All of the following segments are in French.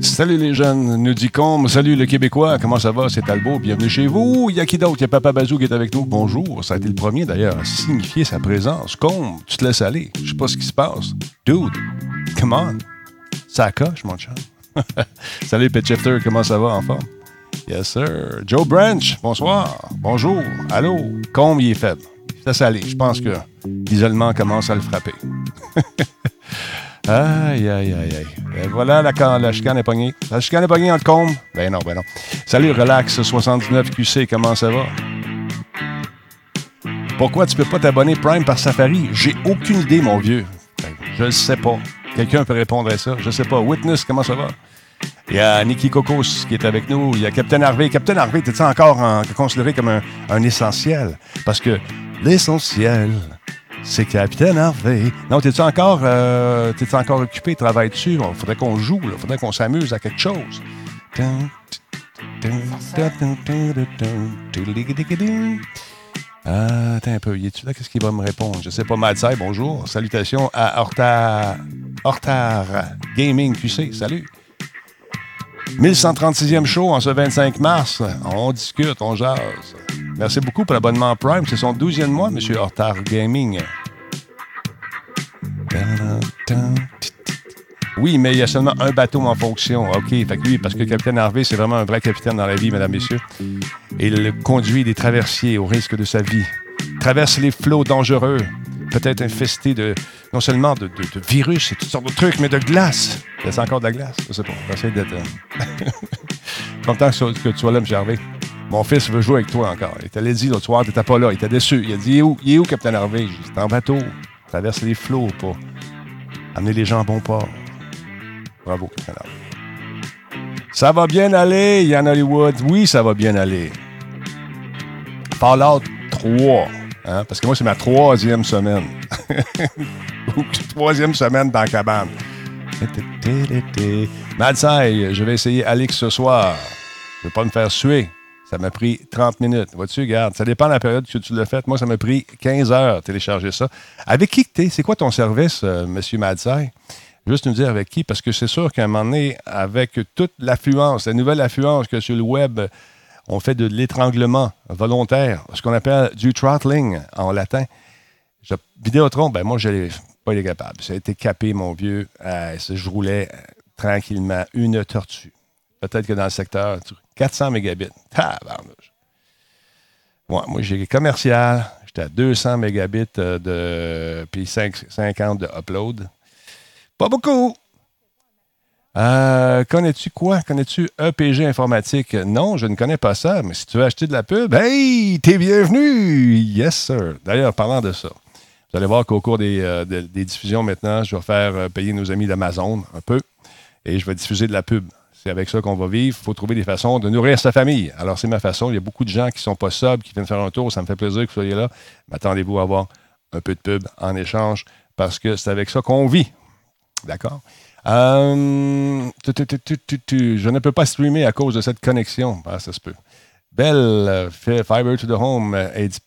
Salut les jeunes, nous dit Combe. Salut le Québécois, comment ça va? C'est Talbot, bienvenue chez vous. Il y a qui d'autre? Il y a Papa Bazou qui est avec nous. Bonjour, ça a été le premier d'ailleurs à signifier sa présence. Combe, tu te laisses aller. Je sais pas ce qui se passe. Dude, come on. Ça coche, mon chat. Salut Pet comment ça va en forme? Yes, sir. Joe Branch, bonsoir. Bonjour. Allô? Combe, il est faible. Ça aller. Je pense que l'isolement commence à le frapper. Aïe, aïe, aïe, aïe. Et voilà, la, la chicane est pognée. La chicane est pognée entre combe. Ben non, ben non. Salut, Relax 79 QC, comment ça va? Pourquoi tu peux pas t'abonner Prime par Safari? J'ai aucune idée, mon vieux. Ben, je ne sais pas. Quelqu'un peut répondre à ça. Je sais pas. Witness, comment ça va? Il y a Nicky Kokos qui est avec nous. Il y a Captain Harvey. Captain Harvey, t'es encore considéré comme un, essentiel? Parce que l'essentiel, c'est Capitaine Harvey. Non, t'es-tu encore, euh, encore occupé? Travailles-tu? Il faudrait qu'on joue, il faudrait qu'on s'amuse à quelque chose. Ah, attends un peu. Y est-tu là? Qu'est-ce qu'il va me répondre? Je sais pas. Madsai, bonjour. Salutations à Hortar Gaming QC. Salut. 1136e show en ce 25 mars. On discute, on jase. Merci beaucoup pour l'abonnement Prime. C'est son 12e mois, M. Hortar Gaming. Oui, mais il y a seulement un bateau en fonction. OK, fait que lui, parce que le capitaine Harvey, c'est vraiment un vrai capitaine dans la vie, mesdames, messieurs. Il conduit des traversiers au risque de sa vie. Traverse les flots dangereux, peut-être infestés de, non seulement de, virus et toutes sortes de trucs, mais de glace. C'est encore de la glace? Je sais pas. J'essaie d'être. Euh, content que tu sois là, M. Harvey. Mon fils veut jouer avec toi encore. Il t'allait dit l'autre soir, t'étais pas là. Il était déçu. Il a dit, il est où, il est où Capitaine Harvey? J'étais en bateau. Traverse les flots pour amener les gens à bon port. Bravo, Capitaine Harvey. Ça va bien aller, Yann Hollywood? Oui, ça va bien aller. Fallout 3. Hein? Parce que moi, c'est ma troisième semaine. troisième semaine dans la cabane. Madsai, je vais essayer Alix ce soir. Je ne vais pas me faire suer. Ça m'a pris 30 minutes. Vois-tu, regarde, ça dépend de la période que tu l'as fait. Moi, ça m'a pris 15 heures télécharger ça. Avec qui tu es? C'est quoi ton service, euh, M. Madsai? Juste nous dire avec qui, parce que c'est sûr qu'à un moment donné, avec toute l'affluence, la nouvelle affluence que sur le web, on fait de l'étranglement volontaire, ce qu'on appelle du throttling en latin. Vidéotron, ben moi, je n'ai pas été capable. Ça a été capé, mon vieux. Je roulais euh, tranquillement une tortue. Peut-être que dans le secteur, 400 mégabits. moi, j'ai commercial. J'étais à 200 mégabits euh, de. puis 50 de upload. Pas beaucoup. Euh, connais-tu quoi? Connais-tu EPG informatique? Non, je ne connais pas ça, mais si tu veux acheter de la pub, hey, t'es bienvenu! Yes, sir. D'ailleurs, parlant de ça, vous allez voir qu'au cours des, euh, diffusions maintenant, je vais faire payer nos amis d'Amazon un peu et je vais diffuser de la pub. C'est avec ça qu'on va vivre. Il faut trouver des façons de nourrir sa famille. Alors, c'est ma façon. Il y a beaucoup de gens qui ne sont pas sobres, qui viennent faire un tour. Ça me fait plaisir que vous soyez là. Attendez-vous à avoir un peu de pub en échange parce que c'est avec ça qu'on vit. D'accord? Euh, je ne peux pas streamer à cause de cette connexion. Ah, ça se peut. Belle, Fiber to the Home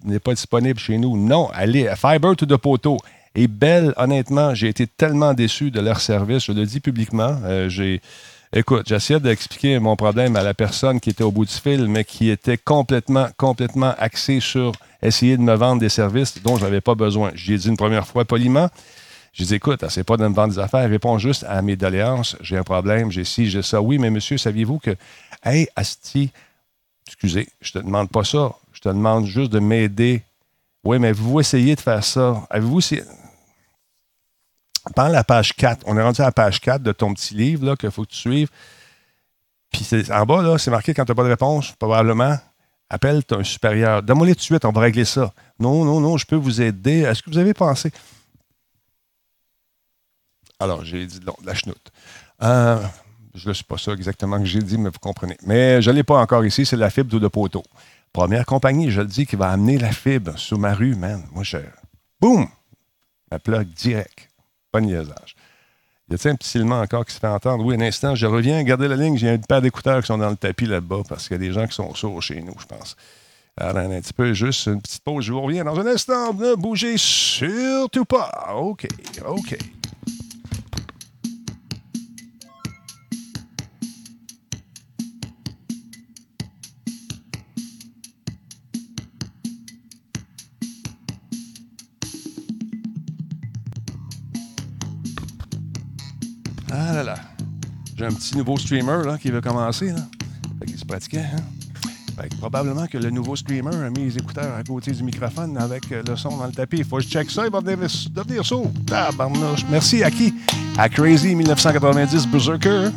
n'est pas disponible chez nous. Non, allez, Fiber to the Poteau. Et Belle, honnêtement, j'ai été tellement déçu de leur service. Je le dis publiquement. Euh, j'ai Écoute, j'essayais d'expliquer mon problème à la personne qui était au bout du fil, mais qui était complètement, complètement axée sur essayer de me vendre des services dont je n'avais pas besoin. J'ai dit une première fois poliment. Je dis, écoute, c'est pas de me vendre des affaires, réponds juste à mes doléances. J'ai un problème, j'ai ci, j'ai ça. Oui, mais monsieur, saviez-vous que, hey, Asti, excusez, je te demande pas ça. Je te demande juste de m'aider. Oui, mais vous essayez de faire ça. Avez-vous pendant la page 4, on est rendu à la page 4 de ton petit livre qu'il faut que tu suives. Puis en bas, là, c'est marqué quand tu n'as pas de réponse, probablement, appelle ton supérieur. Donne-moi tout de suite, on va régler ça. Non, non, non, je peux vous aider. Est-ce que vous avez pensé? Alors, j'ai dit non, la chenoute. Euh, je ne sais pas ça exactement que j'ai dit, mais vous comprenez. Mais je ne l'ai pas encore ici, c'est la fibre de poteau. Première compagnie, je le dis, qui va amener la fibre sur ma rue, man. Moi, je. Boum! La plug direct. Pas de niaisage. Y a-t-il un petit silement encore qui se fait entendre? Oui, un instant, je reviens. Gardez la ligne, j'ai un paire d'écouteurs qui sont dans le tapis là-bas parce qu'il y a des gens qui sont sourds chez nous, je pense. Attends un petit peu, juste une petite pause. Je vous reviens dans un instant. Ne bougez surtout pas. OK, OK. J'ai un petit nouveau streamer là, qui veut commencer. Là. Se pratiquait. Hein? Fait que probablement que le nouveau streamer a mis les écouteurs à côté du microphone avec euh, le son dans le tapis. Il faut que je check ça. Il va devenir, devenir. Merci à qui? À Crazy 1990 Berserker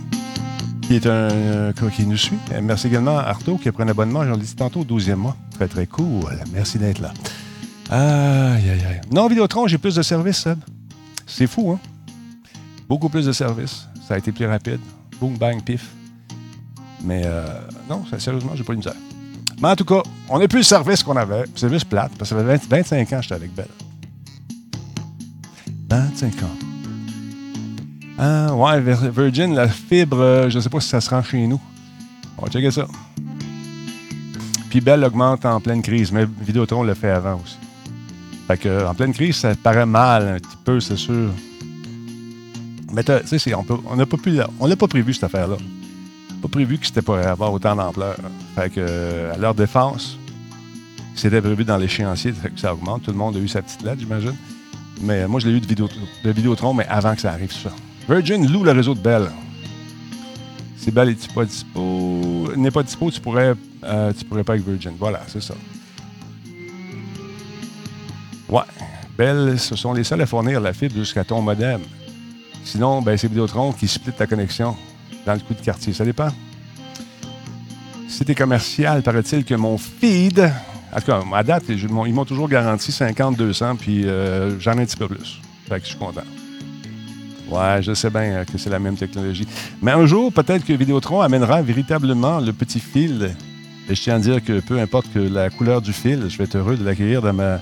qui est un euh, qui nous suit. Merci également à Arto qui a pris un abonnement, j'en l'ai dit tantôt, au 12e mois. Très, très cool. Merci d'être là. Aïe, aïe, aïe. Non, Vidéotron, j'ai plus de services, Seb. C'est fou, hein? Beaucoup plus de services. Ça a été plus rapide. Boom, bang, pif. Mais euh, non, ça, sérieusement, j'ai pas eu misère. Mais en tout cas, on n'a plus le service qu'on avait. C'est juste plate, parce que ça fait 20 25 ans que j'étais avec Belle. 25 ans. Ah, ouais, Vir- Virgin, la fibre, euh, je sais pas si ça se rend chez nous. On va checker ça. Puis Bell augmente en pleine crise, mais Vidéotron le fait avant aussi. Fait que, en pleine crise, ça paraît mal un petit peu, c'est sûr. Mais tu sais, on n'a pas, prévu, cette affaire-là. Pas prévu que c'était pour avoir autant d'ampleur. Fait que, euh, à leur défense, c'était prévu dans l'échéancier que ça augmente. Tout le monde a eu sa petite lettre, j'imagine. Mais moi, je l'ai eu de, vidéo, de Vidéotron, mais avant que ça arrive, ça. Virgin loue le réseau de Bell. Si Bell n'est pas dispo, n'est pas dispo, tu pourrais, euh, tu pourrais pas avec Virgin. Voilà, c'est ça. Ouais. Bell, ce sont les seuls à fournir la fibre jusqu'à ton modem. Sinon, ben, c'est Vidéotron qui split ta connexion dans le coup de quartier. Ça dépend. T'es commercial, paraît-il que mon feed, en tout cas, à date, ils m'ont toujours garanti 50-200, puis euh, j'en ai un petit peu plus. Fait que je suis content. Ouais, je sais bien euh, que c'est la même technologie. Mais un jour, peut-être que Vidéotron amènera véritablement le petit fil. Et je tiens à dire que peu importe que la couleur du fil, je vais être heureux de l'accueillir dans ma,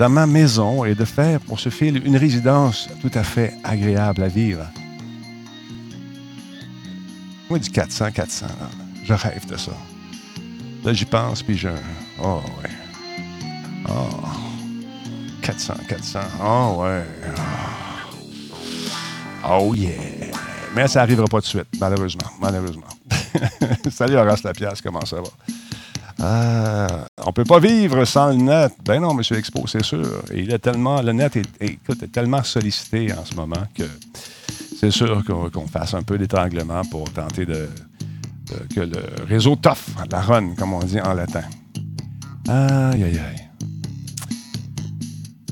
dans ma maison et de faire pour ce fil une résidence tout à fait agréable à vivre. Moi, du 400, 400, là. je rêve de ça. Là, j'y pense, puis je... Oh, ouais. Oh. 400, 400. Oh, ouais. Oh, yeah. Mais ça n'arrivera pas tout de suite, malheureusement. Malheureusement. Salut, Horace Lapiasse, comment ça va? Ah, on peut pas vivre sans le net. Ben non, Monsieur Expo, c'est sûr. Et il est tellement, le net est, tellement sollicité en ce moment que c'est sûr qu'on fasse un peu d'étranglement pour tenter de, que le réseau toffe, la run, comme on dit en latin. Aïe, aïe, aïe.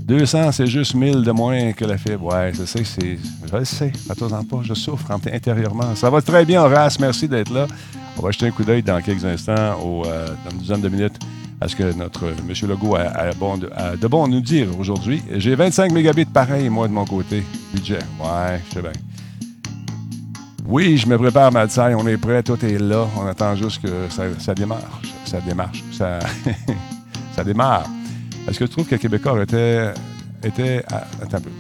200, c'est juste 1000 de moins que la fibre. Ouais, je sais. Je le sais. Fais-toi-en pas, je souffre int- intérieurement. Ça va très bien, Horace. Merci d'être là. On va jeter un coup d'œil dans quelques instants, euh, dans une dizaine de minutes, à ce que notre M. Legault a, a bon de, a de bon nous dire aujourd'hui. J'ai 25 mégabits pareil, moi, de mon côté. Budget. Ouais, je sais bien. Oui, je me prépare, Malsaï. On est prêt, tout est là. On attend juste que ça, ça démarre. Ça démarche. Ça, démarre. Est-ce que tu trouves que Québécois était, était à, attends un peu,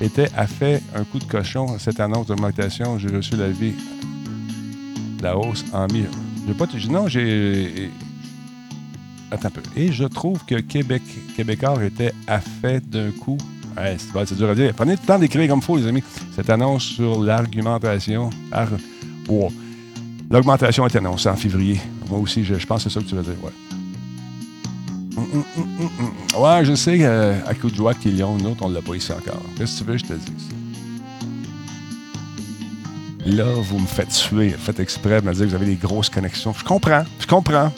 était fait un coup de cochon cette annonce d'augmentation? J'ai reçu l'avis la hausse en mi. J'ai pas t- non, j'ai. Attends un peu. Et je trouve que Québec, Québécois était à fait d'un coup. C'est dur à dire. Prenez le temps d'écrire comme il faut, les amis. Cette annonce sur l'argumentation. ar- oh. L'augmentation est annoncée en février. Moi aussi, je, je pense que c'est ça que tu veux dire. Ouais. Hum, hum, hum, je sais euh, à coup de joie qu'ils l'ont, nous autres, on ne l'a pas ici encore. Qu'est-ce que tu veux, je te dise? Là, vous me faites. Vous faites exprès de me dire que vous avez des grosses connexions. Je comprends. Je comprends.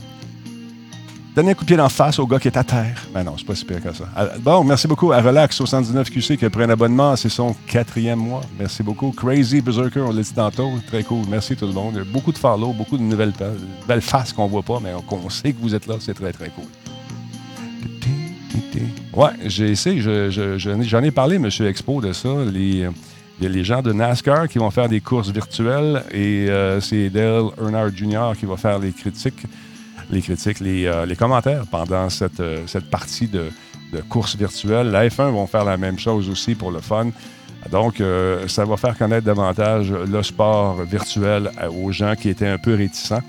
Donnez un coup de pied d'en face au gars qui est à terre. Ben non, c'est pas si pire que ça. Ah, Bon, merci beaucoup à Relax79QC qui a pris un abonnement. C'est son quatrième mois. Merci beaucoup. Crazy Berserker, on l'a dit tantôt. Très cool. Merci tout le monde. Beaucoup de follow, beaucoup de nouvelles belles faces qu'on voit pas, mais qu'on sait que vous êtes là. C'est très, très cool. Ouais, j'ai essayé. je- je- je- J'en ai parlé, M. Expo, de ça. Les, euh, il y a les gens de NASCAR qui vont faire des courses virtuelles et euh, c'est Dale Earnhardt Jr. qui va faire les critiques, les critiques, les, euh, commentaires pendant cette, euh, cette partie de, de course virtuelle. La F1 vont faire la même chose aussi pour le fun. Donc, ça va faire connaître davantage le sport virtuel aux gens qui étaient un peu réticents.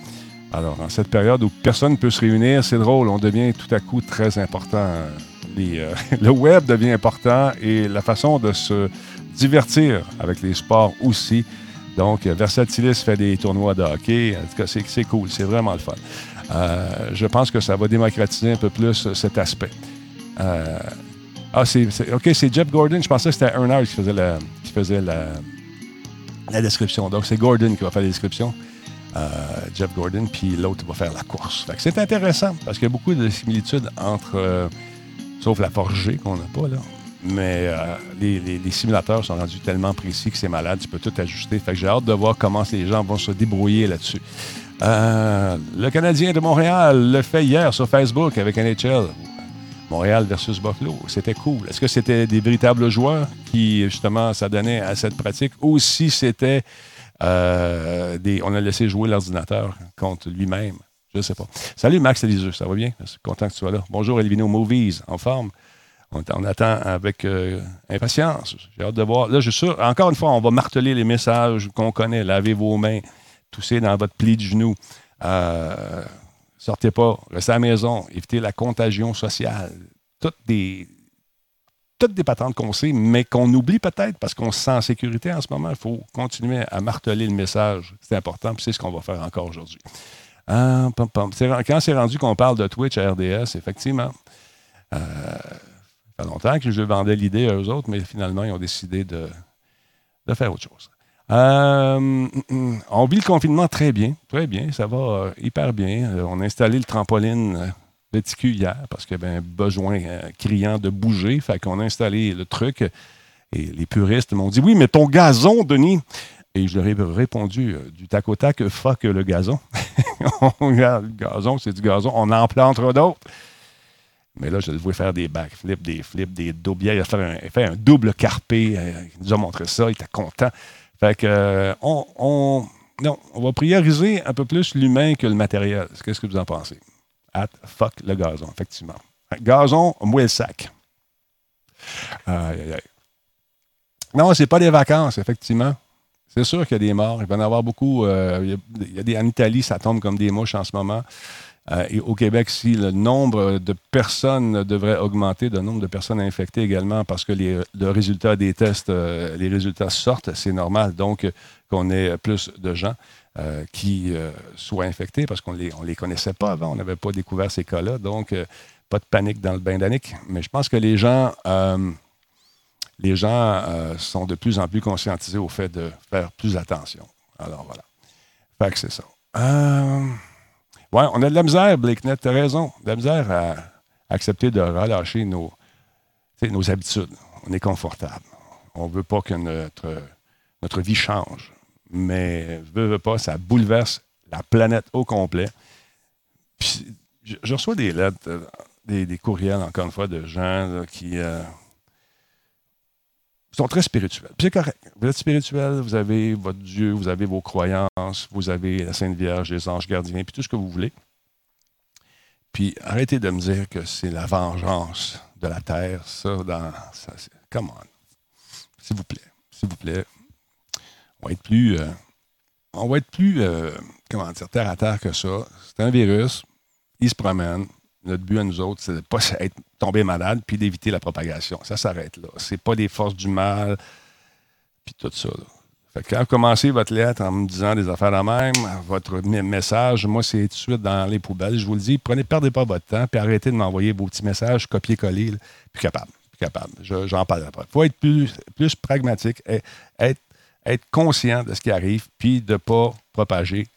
Alors, en cette période où personne ne peut se réunir, c'est drôle, on devient tout à coup très important. Le web devient important et la façon de se divertir avec les sports aussi. Donc, Versatilis fait des tournois de hockey. En tout cas, c'est cool, c'est vraiment le fun. Euh, je pense que ça va démocratiser un peu plus cet aspect. Euh, ah, c'est, OK, c'est Jeff Gordon. Je pensais que c'était Earnhardt qui faisait la, description. Donc, c'est Gordon qui va faire la description. Euh, Jeff Gordon, puis l'autre va faire la course. c'est intéressant parce qu'il y a beaucoup de similitudes entre, euh, sauf la forgée qu'on n'a pas là, mais euh, les, simulateurs sont rendus tellement précis que c'est malade, tu peux tout ajuster. Fait que j'ai hâte de voir comment les gens vont se débrouiller là-dessus. le Canadien de Montréal le fait hier sur Facebook avec NHL. Montréal versus Buffalo. C'était cool. Est-ce que c'était des véritables joueurs qui, justement, s'adonnaient à cette pratique ou si c'était euh, on a laissé jouer l'ordinateur contre lui-même? Je ne sais pas. Salut Max Eliseux, ça va bien? Je suis content que tu sois là. Bonjour Elvino Movies, en forme? On, attend avec euh, impatience. J'ai hâte de voir. Là, je suis sûr, encore une fois, on va marteler les messages qu'on connaît. Lavez vos mains, toussez dans votre pli de genou. Euh, sortez pas, restez à la maison, évitez la contagion sociale. Toutes des, toutes des patentes qu'on sait, mais qu'on oublie peut-être parce qu'on se sent en sécurité en ce moment. Il faut continuer à marteler le message. C'est important, puis c'est ce qu'on va faire encore aujourd'hui. Ah, Quand c'est rendu qu'on parle de Twitch à RDS, effectivement, euh, longtemps que je vendais l'idée à eux autres, mais finalement, ils ont décidé de, faire autre chose. Euh, on vit le confinement très bien, très bien, ça va euh, hyper bien. on a installé le trampoline petit hier parce qu'il y avait un besoin euh, criant de bouger. Fait qu'on a installé le truc. Et les puristes m'ont dit Oui, mais ton gazon, Denis. Et je leur ai répondu euh, du tac au tac fuck le gazon. le gazon, c'est du gazon. On en plantera d'autres. Mais là, je le vois faire des backflips, des flips, des doubles. Il a fait un, double carpé. Euh, il nous a montré ça. Il était content. Fait que, on, non, on va prioriser un peu plus l'humain que le matériel. Qu'est-ce que vous en pensez? at fuck le gazon, effectivement. Gazon, moi le sac. Aïe, aïe, aïe. Non, c'est pas des vacances, effectivement. C'est sûr qu'il y a des morts. Il va en avoir beaucoup. Euh, des, en Italie, ça tombe comme des mouches en ce moment. Euh, et au Québec, si le nombre de personnes devrait augmenter, le nombre de personnes infectées également, parce que les, le résultat des tests, euh, les résultats sortent, c'est normal. Donc, qu'on ait plus de gens. Euh, qui euh, soient infectés parce qu'on ne les, on les connaissait pas avant. On n'avait pas découvert ces cas-là. Donc, euh, pas de panique dans le bain d'Annick. Mais je pense que les gens, les gens sont de plus en plus conscientisés au fait de faire plus attention. Alors, voilà. Fait que c'est ça. Ouais, on a de la misère, Blake Net, tu as raison. De la misère à accepter de relâcher nos, nos habitudes. On est confortable. On ne veut pas que notre, notre vie change mais je veux, pas, ça bouleverse la planète au complet. Puis, je, reçois des lettres, euh, des, courriels, encore une fois, de gens qui euh, sont très spirituels. Puis c'est correct. Vous êtes spirituel, vous avez votre Dieu, vous avez vos croyances, vous avez la Sainte Vierge, les anges gardiens, puis tout ce que vous voulez. Puis arrêtez de me dire que c'est la vengeance de la terre, ça, dans. Ça, come on. S'il vous plaît. S'il vous plaît on va être plus, euh, on va être plus euh, comment dire, terre à terre que ça. C'est un virus, il se promène. Notre but à nous autres, c'est de ne pas être tombé malade puis d'éviter la propagation. Ça s'arrête là. C'est pas des forces du mal puis tout ça. Fait quand vous commencez votre lettre en me disant des affaires la même, votre message, moi, c'est tout de suite dans les poubelles. Je vous le dis, prenez, perdez pas votre temps, puis arrêtez de m'envoyer vos petits messages copier-coller. Plus capable. Plus capable. J'en parle après. Il faut être plus, plus pragmatique, être être conscient de ce qui arrive, puis de ne pas propager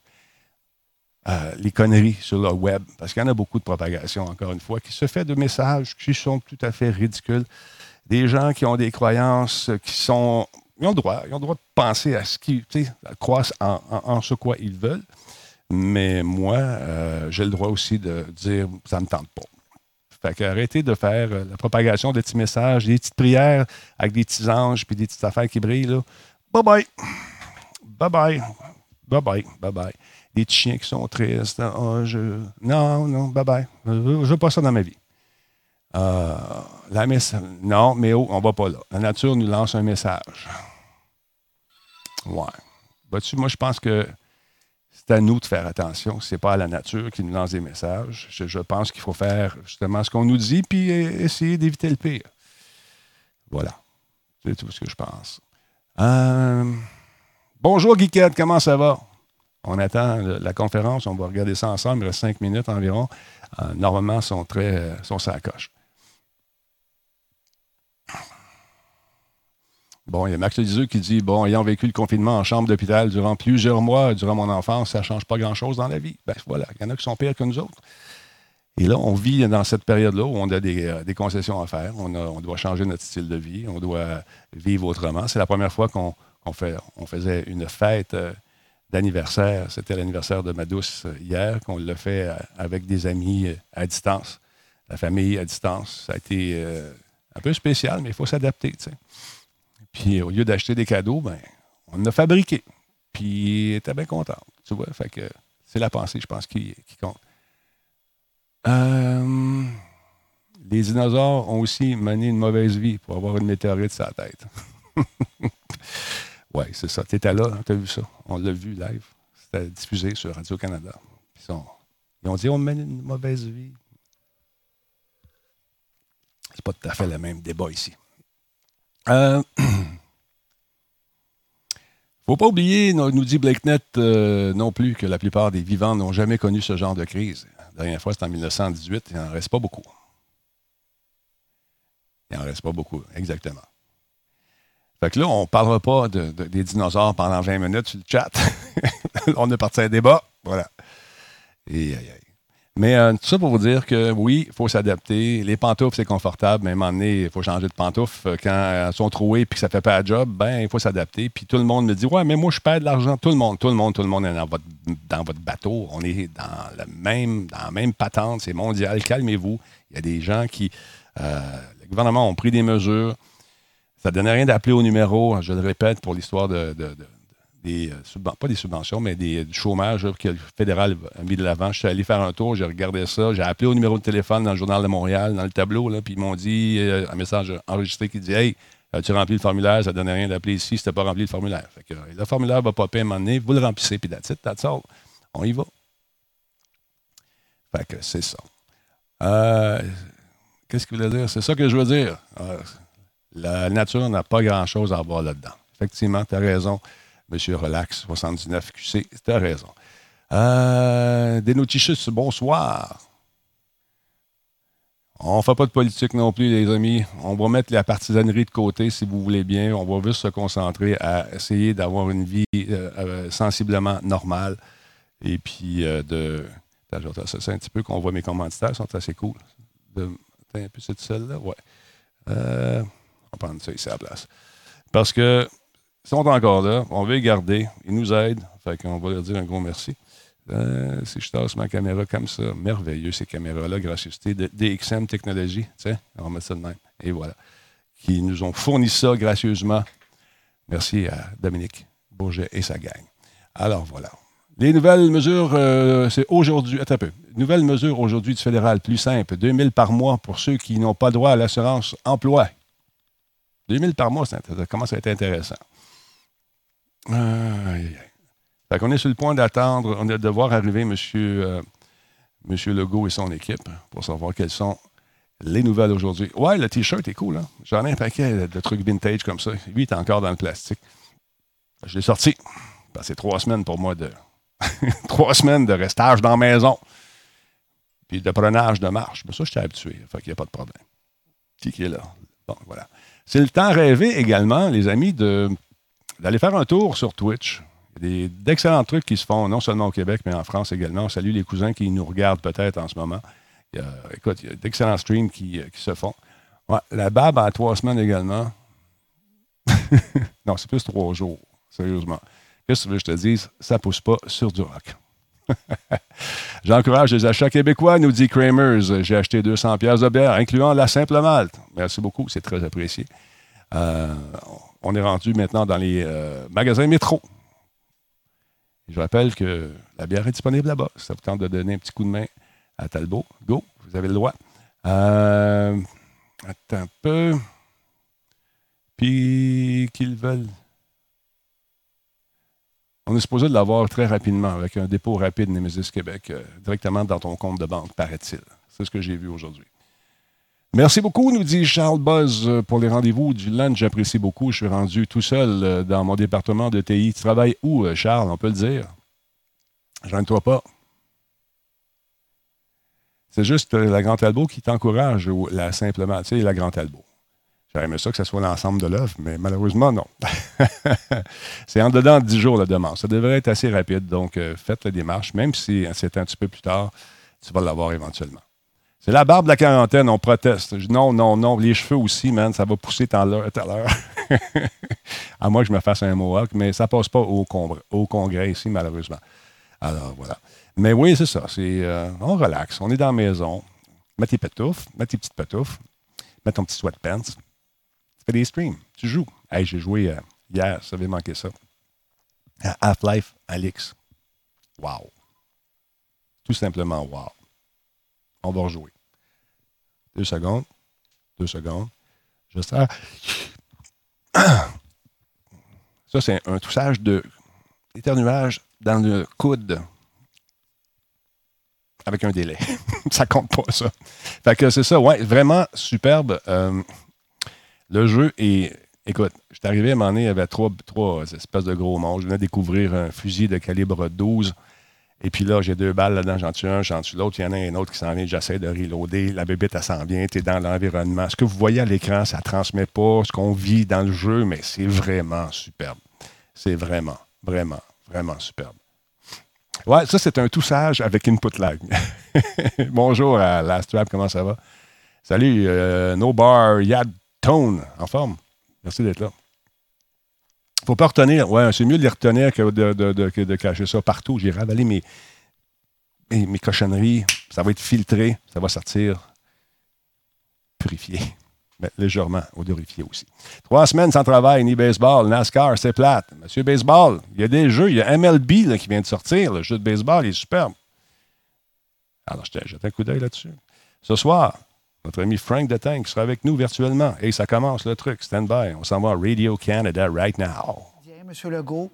euh, les conneries sur le web, parce qu'il y en a beaucoup de propagation, encore une fois, qui se fait de messages qui sont tout à fait ridicules. Des gens qui ont des croyances qui sont. Ils ont le droit, ils ont le droit de penser à ce qu'ils. croire en, ce quoi ils veulent. Mais moi, euh, j'ai le droit aussi de dire ça ne me tente pas. Fait qu'arrêtez de faire euh, la propagation de petits messages, des petites prières avec des petits anges puis des petites affaires qui brillent. Bye bye. Bye bye. Bye bye. Bye bye. Des chiens qui sont tristes. Non, non, bye bye. Je ne veux pas ça dans ma vie. Euh, la Non, mais oh, on va pas là. La nature nous lance un message. Ouais. moi, je pense que c'est à nous de faire attention. Ce n'est pas à la nature qui nous lance des messages. Je, pense qu'il faut faire justement ce qu'on nous dit, puis essayer d'éviter le pire. Voilà. C'est tout ce que je pense. Euh, bonjour, Guiquette, comment ça va? On attend la conférence, on va regarder ça ensemble, il reste cinq minutes environ. Euh, normalement, sont très euh, sont coche. Bon, il y a Max Liseux qui dit Bon, ayant vécu le confinement en chambre d'hôpital durant plusieurs mois, durant mon enfance, ça ne change pas grand-chose dans la vie. Ben voilà, il y en a qui sont pires que nous autres. Et là, on vit dans cette période-là où on a des, euh, concessions à faire. On, doit changer notre style de vie. On doit vivre autrement. C'est la première fois qu'on faisait une fête d'anniversaire. C'était l'anniversaire de ma douce euh, hier, qu'on l'a fait avec des amis à distance, la famille à distance. Ça a été un peu spécial, mais il faut s'adapter. Puis au lieu d'acheter des cadeaux, ben, on a fabriqué. Puis il était bien content. Tu vois, c'est la pensée, je pense, qui, compte. Euh, les dinosaures ont aussi mené une mauvaise vie pour avoir une météorite sur la tête. oui, c'est ça. Tu étais là, hein, tu as vu ça? On l'a vu live. C'était diffusé sur Radio-Canada. Ils, ont dit on mène une mauvaise vie. C'est pas tout à fait le même débat ici. Euh, faut pas oublier, nous dit Blakenet euh, non plus, que la plupart des vivants n'ont jamais connu ce genre de crise. La dernière fois, c'était en 1918. Il n'en reste pas beaucoup. Il n'en reste pas beaucoup, exactement. Fait que là, on ne parlera pas des dinosaures pendant 20 minutes sur le chat. on est parti à un débat. Voilà. Mais euh, tout ça pour vous dire que oui, il faut s'adapter. Les pantoufles, c'est confortable, mais à un moment donné, il faut changer de pantoufles. Euh, quand elles sont trouées et que ça ne fait pas la job, ben il faut s'adapter. Puis tout le monde me dit Ouais, mais moi, je perds de l'argent. Tout le monde, tout le monde, tout le monde est dans votre, dans votre bateau. On est dans, le même, dans la même patente. C'est mondial. Calmez-vous. Il y a des gens qui. Euh, le gouvernement ont pris des mesures. Ça ne donnait rien d'appeler au numéro, je le répète, pour l'histoire de des euh, pas des subventions, mais des, du chômage que le fédéral a mis de l'avant. Je suis allé faire un tour, j'ai regardé ça, j'ai appelé au numéro de téléphone dans le Journal de Montréal, dans le tableau, puis ils m'ont dit, euh, un message enregistré qui dit Hey, as-tu rempli le formulaire? Ça ne donnait rien d'appeler ici si tu n'as pas rempli le formulaire. Fait que, le formulaire va pas à un moment donné, vous le remplissez, puis that's it, that's. On y va. Fait que c'est ça. Euh, qu'est-ce qu'il voulait dire? C'est ça que je veux dire. La nature n'a pas grand-chose à voir là-dedans. Effectivement, tu as raison. Monsieur Relax, 79QC, tu as raison. Euh, Denotichus, bonsoir. On ne fait pas de politique non plus, les amis. On va mettre la partisanerie de côté, si vous voulez bien. On va juste se concentrer à essayer d'avoir une vie euh, euh, sensiblement normale. Et puis, euh, de. C'est un petit peu qu'on voit mes commanditaires, sont assez cool. Un peu cette celle-là, ouais. Prendre ça ici à la place. Parce que ils sont encore là. On veut les garder. Ils nous aident. Fait qu'on va leur dire un gros merci. Euh, si je tasse ma caméra comme ça, merveilleux ces caméras-là, gracieuseté de DXM Technologies, tiens, on va mettre ça de même. Et voilà. Qui nous ont fourni ça gracieusement. Merci à Dominique Bourget et sa gang. Alors voilà. Les nouvelles mesures, euh, c'est aujourd'hui, attends un peu. Nouvelles mesures aujourd'hui du fédéral, plus simple, 2000 par mois pour ceux qui n'ont pas droit à l'assurance emploi. 2000 par mois, ça commence à être intéressant. Fait qu'on est sur le point d'attendre, on est de voir arriver M. Monsieur, monsieur Legault et son équipe pour savoir quelles sont les nouvelles aujourd'hui. Ouais, le T-shirt est cool. Hein? J'en ai un paquet de trucs vintage comme ça. Lui, il est encore dans le plastique. Je l'ai sorti. C'est trois semaines pour moi de. trois semaines de restage dans la maison. Puis de prenage de marche. Mais ça, je suis habitué. Fait qu'il n'y a pas de problème. Qui est là? Bon, voilà. C'est le temps rêvé également, les amis, d'aller faire un tour sur Twitch. Il y a d'excellents trucs qui se font, non seulement au Québec, mais en France également. On salue les cousins qui nous regardent peut-être en ce moment. Écoute, il y a d'excellents streams qui, euh, se font. la BAB a trois semaines également. non, c'est plus trois jours, sérieusement. Qu'est-ce que que je te dise? Ça pousse pas sur du rock. J'encourage les achats québécois, nous dit Kramers. J'ai acheté 200 pièces de bière, incluant la simple malte. Merci beaucoup, c'est très apprécié. Euh, on est rendu maintenant dans les euh, magasins métro. je rappelle que la bière est disponible là-bas. Ça vous tente de donner un petit coup de main à Talbot. Go, vous avez le droit. Euh, attends un peu. Puis qu'ils veulent. On est supposé l'avoir très rapidement avec un dépôt rapide Nemesis Québec euh, directement dans ton compte de banque, paraît-il. C'est ce que j'ai vu aujourd'hui. Merci beaucoup, nous dit Charles Buzz, euh, pour les rendez-vous du lunch. J'apprécie beaucoup. Je suis rendu tout seul euh, dans mon département de TI. Tu travailles où, Charles? On peut le dire. Joins-toi pas. C'est juste la Grande Talbot qui t'encourage, la simplement, tu sais, la Grande Talbot. J'aurais aimé ça que ce soit l'ensemble de l'œuvre, mais malheureusement, non. c'est en dedans de 10 jours la demande. Ça devrait être assez rapide. Donc, euh, faites la démarche. Même si c'est un petit peu plus tard, tu vas l'avoir éventuellement. C'est la barbe de la quarantaine, on proteste. non, non, non. Les cheveux aussi, man, ça va pousser tout à l'heure. à moins que je me fasse un mohawk, mais ça passe pas au, au congrès ici, malheureusement. Alors, voilà. Mais oui, c'est ça. C'est, euh, on relaxe. On est dans la maison. Mets tes patoufles, mets tes petites patoufles, mets ton petit sweatpants, fais des streams, tu joues. Hey, j'ai joué euh, hier, ça avait manqué ça. Half-Life Alix. Wow. Tout simplement wow. On va rejouer. Deux secondes. Deux secondes. Je Ça, c'est un touchage de éternuage dans le coude avec un délai. ça compte pas, ça. Fait que c'est ça, ouais, vraiment superbe. Euh, le jeu est. Écoute, je suis arrivé à un moment donné, il y avait trois, espèces de gros monstres. Je venais découvrir un fusil de calibre 12. Et puis là, j'ai deux balles là-dedans, j'en tue un, j'en tue l'autre. Il y en a un autre qui s'en vient, j'essaie de reloader. La bébête, elle s'en vient, tu dans l'environnement. Ce que vous voyez à l'écran, ça ne transmet pas ce qu'on vit dans le jeu, mais c'est vraiment superbe. C'est vraiment, vraiment, vraiment superbe. Ouais, ça, c'est un toussage avec input lag. Bonjour à Last Trap, comment ça va? Salut, euh, No Bar Yad Tone, en forme. Merci d'être là. Faut pas retenir. Ouais, c'est mieux de les retenir que de, cacher ça partout. J'ai ravalé mes, mes, cochonneries. Ça va être filtré. Ça va sortir purifié. Mais légèrement odorifié aussi. Trois semaines sans travail, ni baseball, NASCAR, c'est plate. Monsieur Baseball, il y a des jeux. Il y a MLB qui vient de sortir. Le jeu de baseball il est superbe. Alors, je jette un coup d'œil là-dessus. Ce soir, notre ami Frank de Tank sera avec nous virtuellement. Et ça commence le truc. Stand by. On s'en va à Radio Canada right now. Monsieur Legault,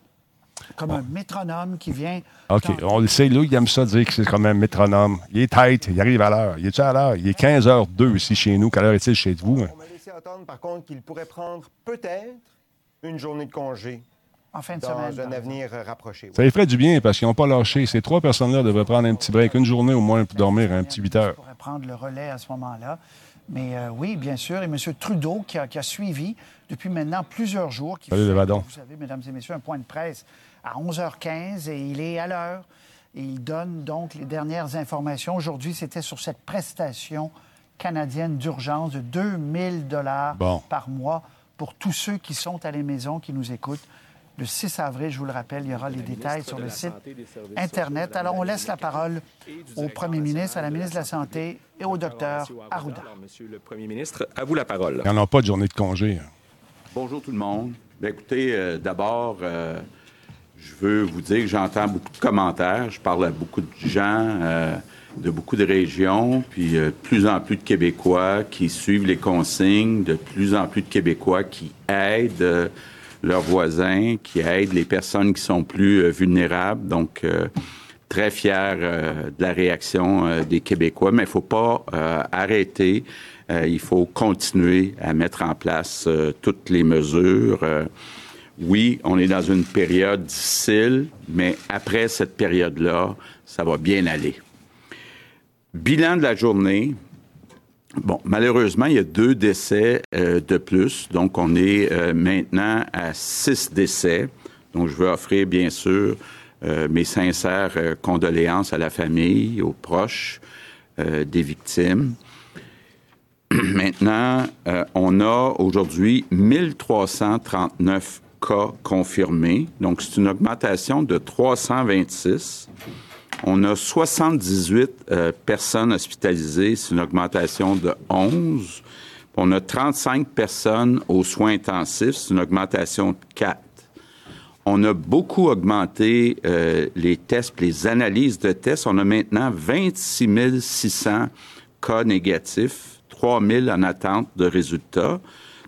comme un métronome qui vient. OK. On le sait, lui, il aime ça dire que c'est comme un métronome. Il est tête, il arrive à l'heure. Il est-tu à l'heure? Il est 15h02 ici chez nous. Quelle heure est-il chez vous? On m'a laissé entendre, par contre, qu'il pourrait prendre peut-être une journée de congé en fin de dans semaine. un avenir rapproché. Ça lui ferait du bien parce qu'ils n'ont pas lâché. Ces trois personnes-là devraient prendre un petit break, une journée au moins pour dormir un petit 8 heures. pourrait prendre le relais à ce moment-là. Mais euh, oui, bien sûr. Et M. Trudeau, qui a, suivi depuis maintenant plusieurs jours, qui Salut, fait, vous savez, mesdames et messieurs, un point de presse à 11h15 et il est à l'heure. Et il donne donc les dernières informations. Aujourd'hui, c'était sur cette prestation canadienne d'urgence de 2000 dollars par mois pour tous ceux qui sont à la maison, qui nous écoutent. Le 6 avril, je vous le rappelle, il y aura les détails sur le site Internet. Alors, on laisse la parole au premier ministre, à la ministre de la Santé et au docteur Arruda. Monsieur le premier ministre, à vous la parole. Il n'y en a pas de journée de congé. Hein. Bonjour tout le monde. écoutez, euh, d'abord, euh, je veux vous dire que j'entends beaucoup de commentaires. Je parle à beaucoup de gens euh, de beaucoup de régions, puis de plus en plus de Québécois qui suivent les consignes, de plus en plus de Québécois qui aident leurs voisins, qui aident les personnes qui sont plus euh, vulnérables. Donc, euh, très fier euh, de la réaction des Québécois, mais il faut pas arrêter. il faut continuer à mettre en place toutes les mesures. oui, on est dans une période difficile, mais après cette période-là, ça va bien aller. Bilan de la journée, Bon, malheureusement, il y a deux décès euh, de plus. Donc, on est euh, maintenant à six décès. Donc, je veux offrir, bien sûr, euh, mes sincères condoléances à la famille, aux proches des victimes. Maintenant, on a aujourd'hui 1339 cas confirmés. Donc, c'est une augmentation de 326. On a 78 euh, personnes hospitalisées, c'est une augmentation de 11. On a 35 personnes aux soins intensifs, c'est une augmentation de 4. On a beaucoup augmenté euh, les tests, les analyses de tests. On a maintenant 26 600 cas négatifs, 3 000 en attente de résultats.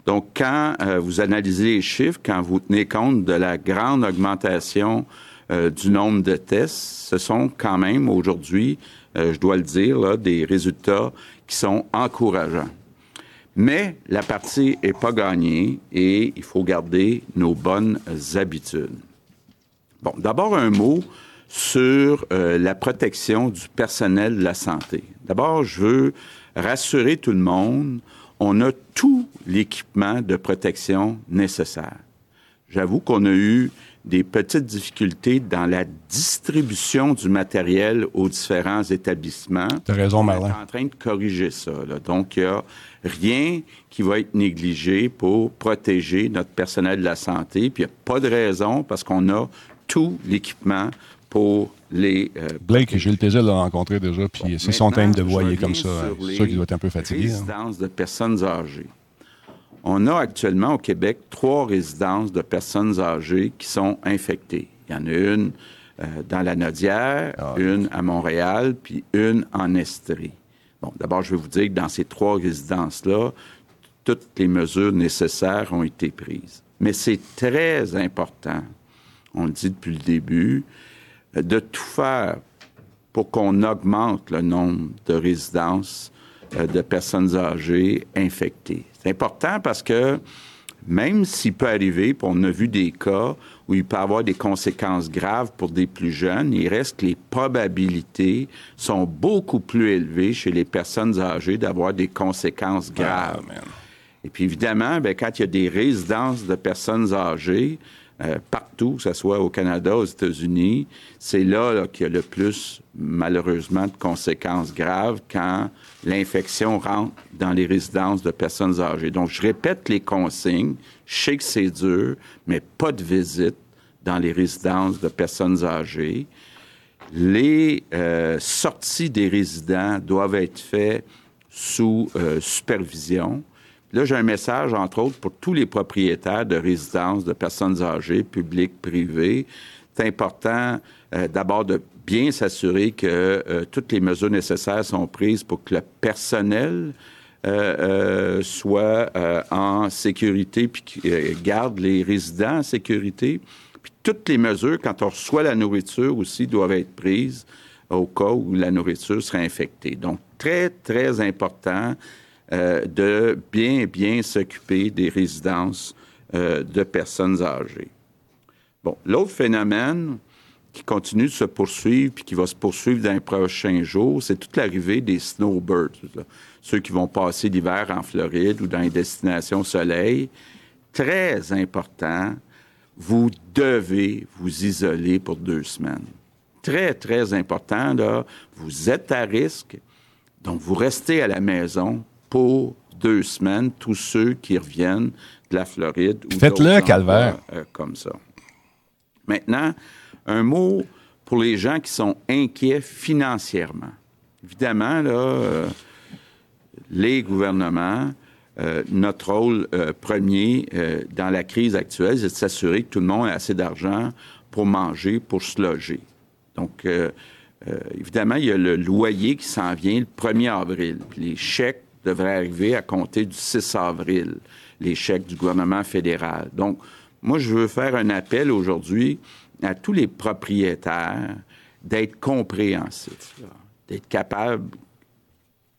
Donc, quand euh, vous analysez les chiffres, quand vous tenez compte de la grande augmentation euh, du nombre de tests, ce sont quand même aujourd'hui, euh, je dois le dire, des résultats qui sont encourageants. Mais la partie n'est pas gagnée et il faut garder nos bonnes habitudes. Bon, d'abord un mot sur euh, la protection du personnel de la santé. D'abord, je veux rassurer tout le monde, on a tout l'équipement de protection nécessaire. J'avoue qu'on a eu des petites difficultés dans la distribution du matériel aux différents établissements. Tu raison, Marlin. On est en train de corriger ça. Là. Donc, il n'y a rien qui va être négligé pour protéger notre personnel de la santé. Puis, il n'y a pas de raison parce qu'on a tout l'équipement pour les. Euh, Blake, j'ai le plaisir de le rencontrer déjà, puis c'est son thème de voyer comme ça. C'est sûr qu'il doit être un peu fatigué. Hein. Résidence de personnes âgées. On a actuellement au Québec trois résidences de personnes âgées qui sont infectées. Il y en a une euh, dans la Nodière, ah, une à Montréal, puis une en Estrie. Bon, d'abord, je vais vous dire que dans ces trois résidences-là, toutes les mesures nécessaires ont été prises. Mais c'est très important, on le dit depuis le début, de tout faire pour qu'on augmente le nombre de résidences euh, de personnes âgées infectées. C'est important parce que même s'il peut arriver, puis on a vu des cas où il peut avoir des conséquences graves pour des plus jeunes, il reste que les probabilités sont beaucoup plus élevées chez les personnes âgées d'avoir des conséquences ah, graves. Et puis évidemment, bien, quand il y a des résidences de personnes âgées, euh, partout, que ce soit au Canada, aux États-Unis, c'est là, qu'il y a le plus, malheureusement, de conséquences graves quand l'infection rentre dans les résidences de personnes âgées. Donc, je répète les consignes. Je sais que c'est dur, mais pas de visite dans les résidences de personnes âgées. Les euh, sorties des résidents doivent être faites sous euh, supervision. Là, j'ai un message, entre autres, pour tous les propriétaires de résidences de personnes âgées, publiques, privées. C'est important euh, d'abord de bien s'assurer que euh, toutes les mesures nécessaires sont prises pour que le personnel euh, soit en sécurité puis garde les résidents en sécurité. Puis toutes les mesures, quand on reçoit la nourriture aussi, doivent être prises au cas où la nourriture serait infectée. Donc, très, très important euh, de bien, bien s'occuper des résidences euh, de personnes âgées. Bon, l'autre phénomène qui continue de se poursuivre puis qui va se poursuivre dans les prochains jours, c'est toute l'arrivée des snowbirds, ceux qui vont passer l'hiver en Floride ou dans les destinations soleil. Très important, vous devez vous isoler pour deux semaines. Très, très important, là, vous êtes à risque, donc vous restez à la maison pour deux semaines tous ceux qui reviennent de la Floride. Faites-le, Calvaire. Euh, comme ça. Maintenant, un mot pour les gens qui sont inquiets financièrement. Évidemment, là, euh, les gouvernements, euh, notre rôle premier dans la crise actuelle, c'est de s'assurer que tout le monde a assez d'argent pour manger, pour se loger. Donc, évidemment, il y a le loyer qui s'en vient le 1er avril. les chèques devrait arriver à compter du 6 avril, les chèques du gouvernement fédéral. Donc, moi, je veux faire un appel aujourd'hui à tous les propriétaires d'être compréhensifs, d'être capables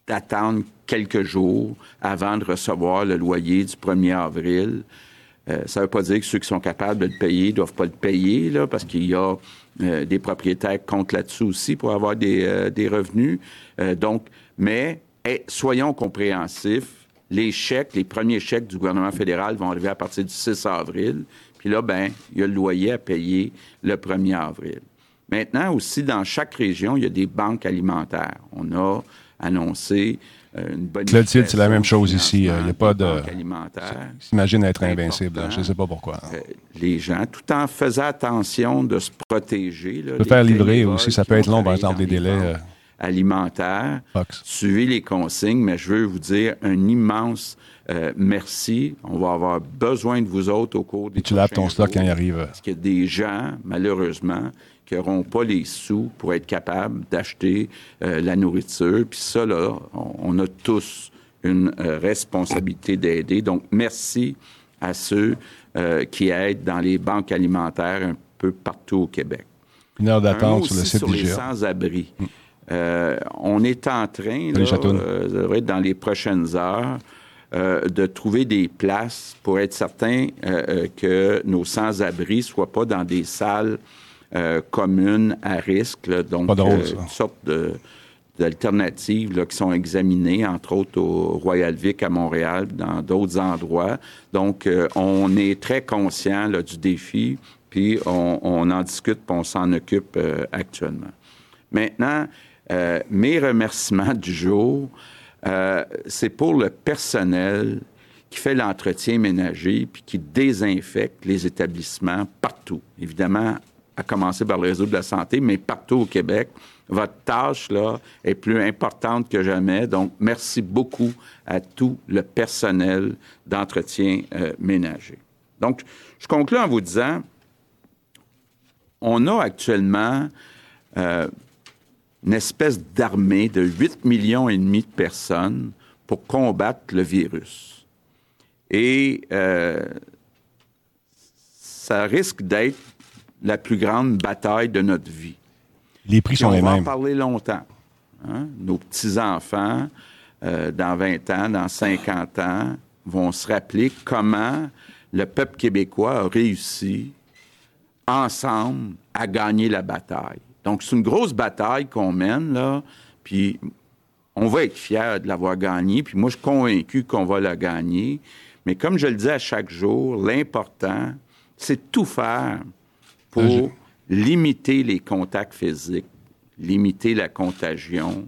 d'attendre quelques jours avant de recevoir le loyer du 1er avril. Euh, ça ne veut pas dire que ceux qui sont capables de le payer ne doivent pas le payer, là, parce qu'il y a euh, des propriétaires qui comptent là-dessus aussi pour avoir des, euh, des revenus. donc, mais et soyons compréhensifs. Les chèques, les premiers chèques du gouvernement fédéral vont arriver à partir du 6 avril. Puis là, ben, il y a le loyer à payer le 1er avril. Maintenant, aussi, dans chaque région, il y a des banques alimentaires. On a annoncé euh, une bonne Clotilde, c'est la même chose ici. Il n'y a pas de. S'imagine être invincible. Je ne sais pas pourquoi. Euh, les gens, tout en faisant attention de se protéger. Là, faire livrer aussi, ça peut être long, par exemple, des délais alimentaire. Suivez les consignes, mais je veux vous dire un immense euh, merci. On va avoir besoin de vous autres au cours des Et tu laves ton stock quand il arrive. Parce qu'il y a des gens, malheureusement, qui n'auront pas les sous pour être capables d'acheter euh, la nourriture. Puis ça, là, on, a tous une euh, responsabilité d'aider. Donc, merci à ceux qui aident dans les banques alimentaires un peu partout au Québec. Une heure d'attente sur le site sur les sans-abri. Euh, on est en train, là, euh, dans les prochaines heures, euh, de trouver des places pour être certain euh, euh, que nos sans-abri ne soient pas dans des salles euh, communes à risque. là. donc, Pas drôle, euh, ça. une sorte de d'alternatives qui sont examinées, entre autres au Royal Vic à Montréal, dans d'autres endroits. Donc, euh, on est très conscient là, du défi, puis on, on en discute, puis on s'en occupe euh, actuellement. Maintenant, euh, mes remerciements du jour, euh, c'est pour le personnel qui fait l'entretien ménager puis qui désinfecte les établissements partout. Évidemment, à commencer par le réseau de la santé, mais partout au Québec. Votre tâche, là, est plus importante que jamais. Donc, merci beaucoup à tout le personnel d'entretien euh, ménager. Donc, je conclue en vous disant, on a actuellement une espèce d'armée de 8 millions et demi de personnes pour combattre le virus. Et euh, ça risque d'être la plus grande bataille de notre vie. Les prix Puis sont on les va en mêmes. parler longtemps. hein. Nos petits-enfants, euh, dans 20 ans, dans 50 ans, vont se rappeler comment le peuple québécois a réussi ensemble à gagner la bataille. Donc, c'est une grosse bataille qu'on mène, là, puis on va être fiers de l'avoir gagnée, puis moi, je suis convaincu qu'on va la gagner. Mais comme je le dis à chaque jour, l'important, c'est de tout faire pour limiter les contacts physiques, limiter la contagion,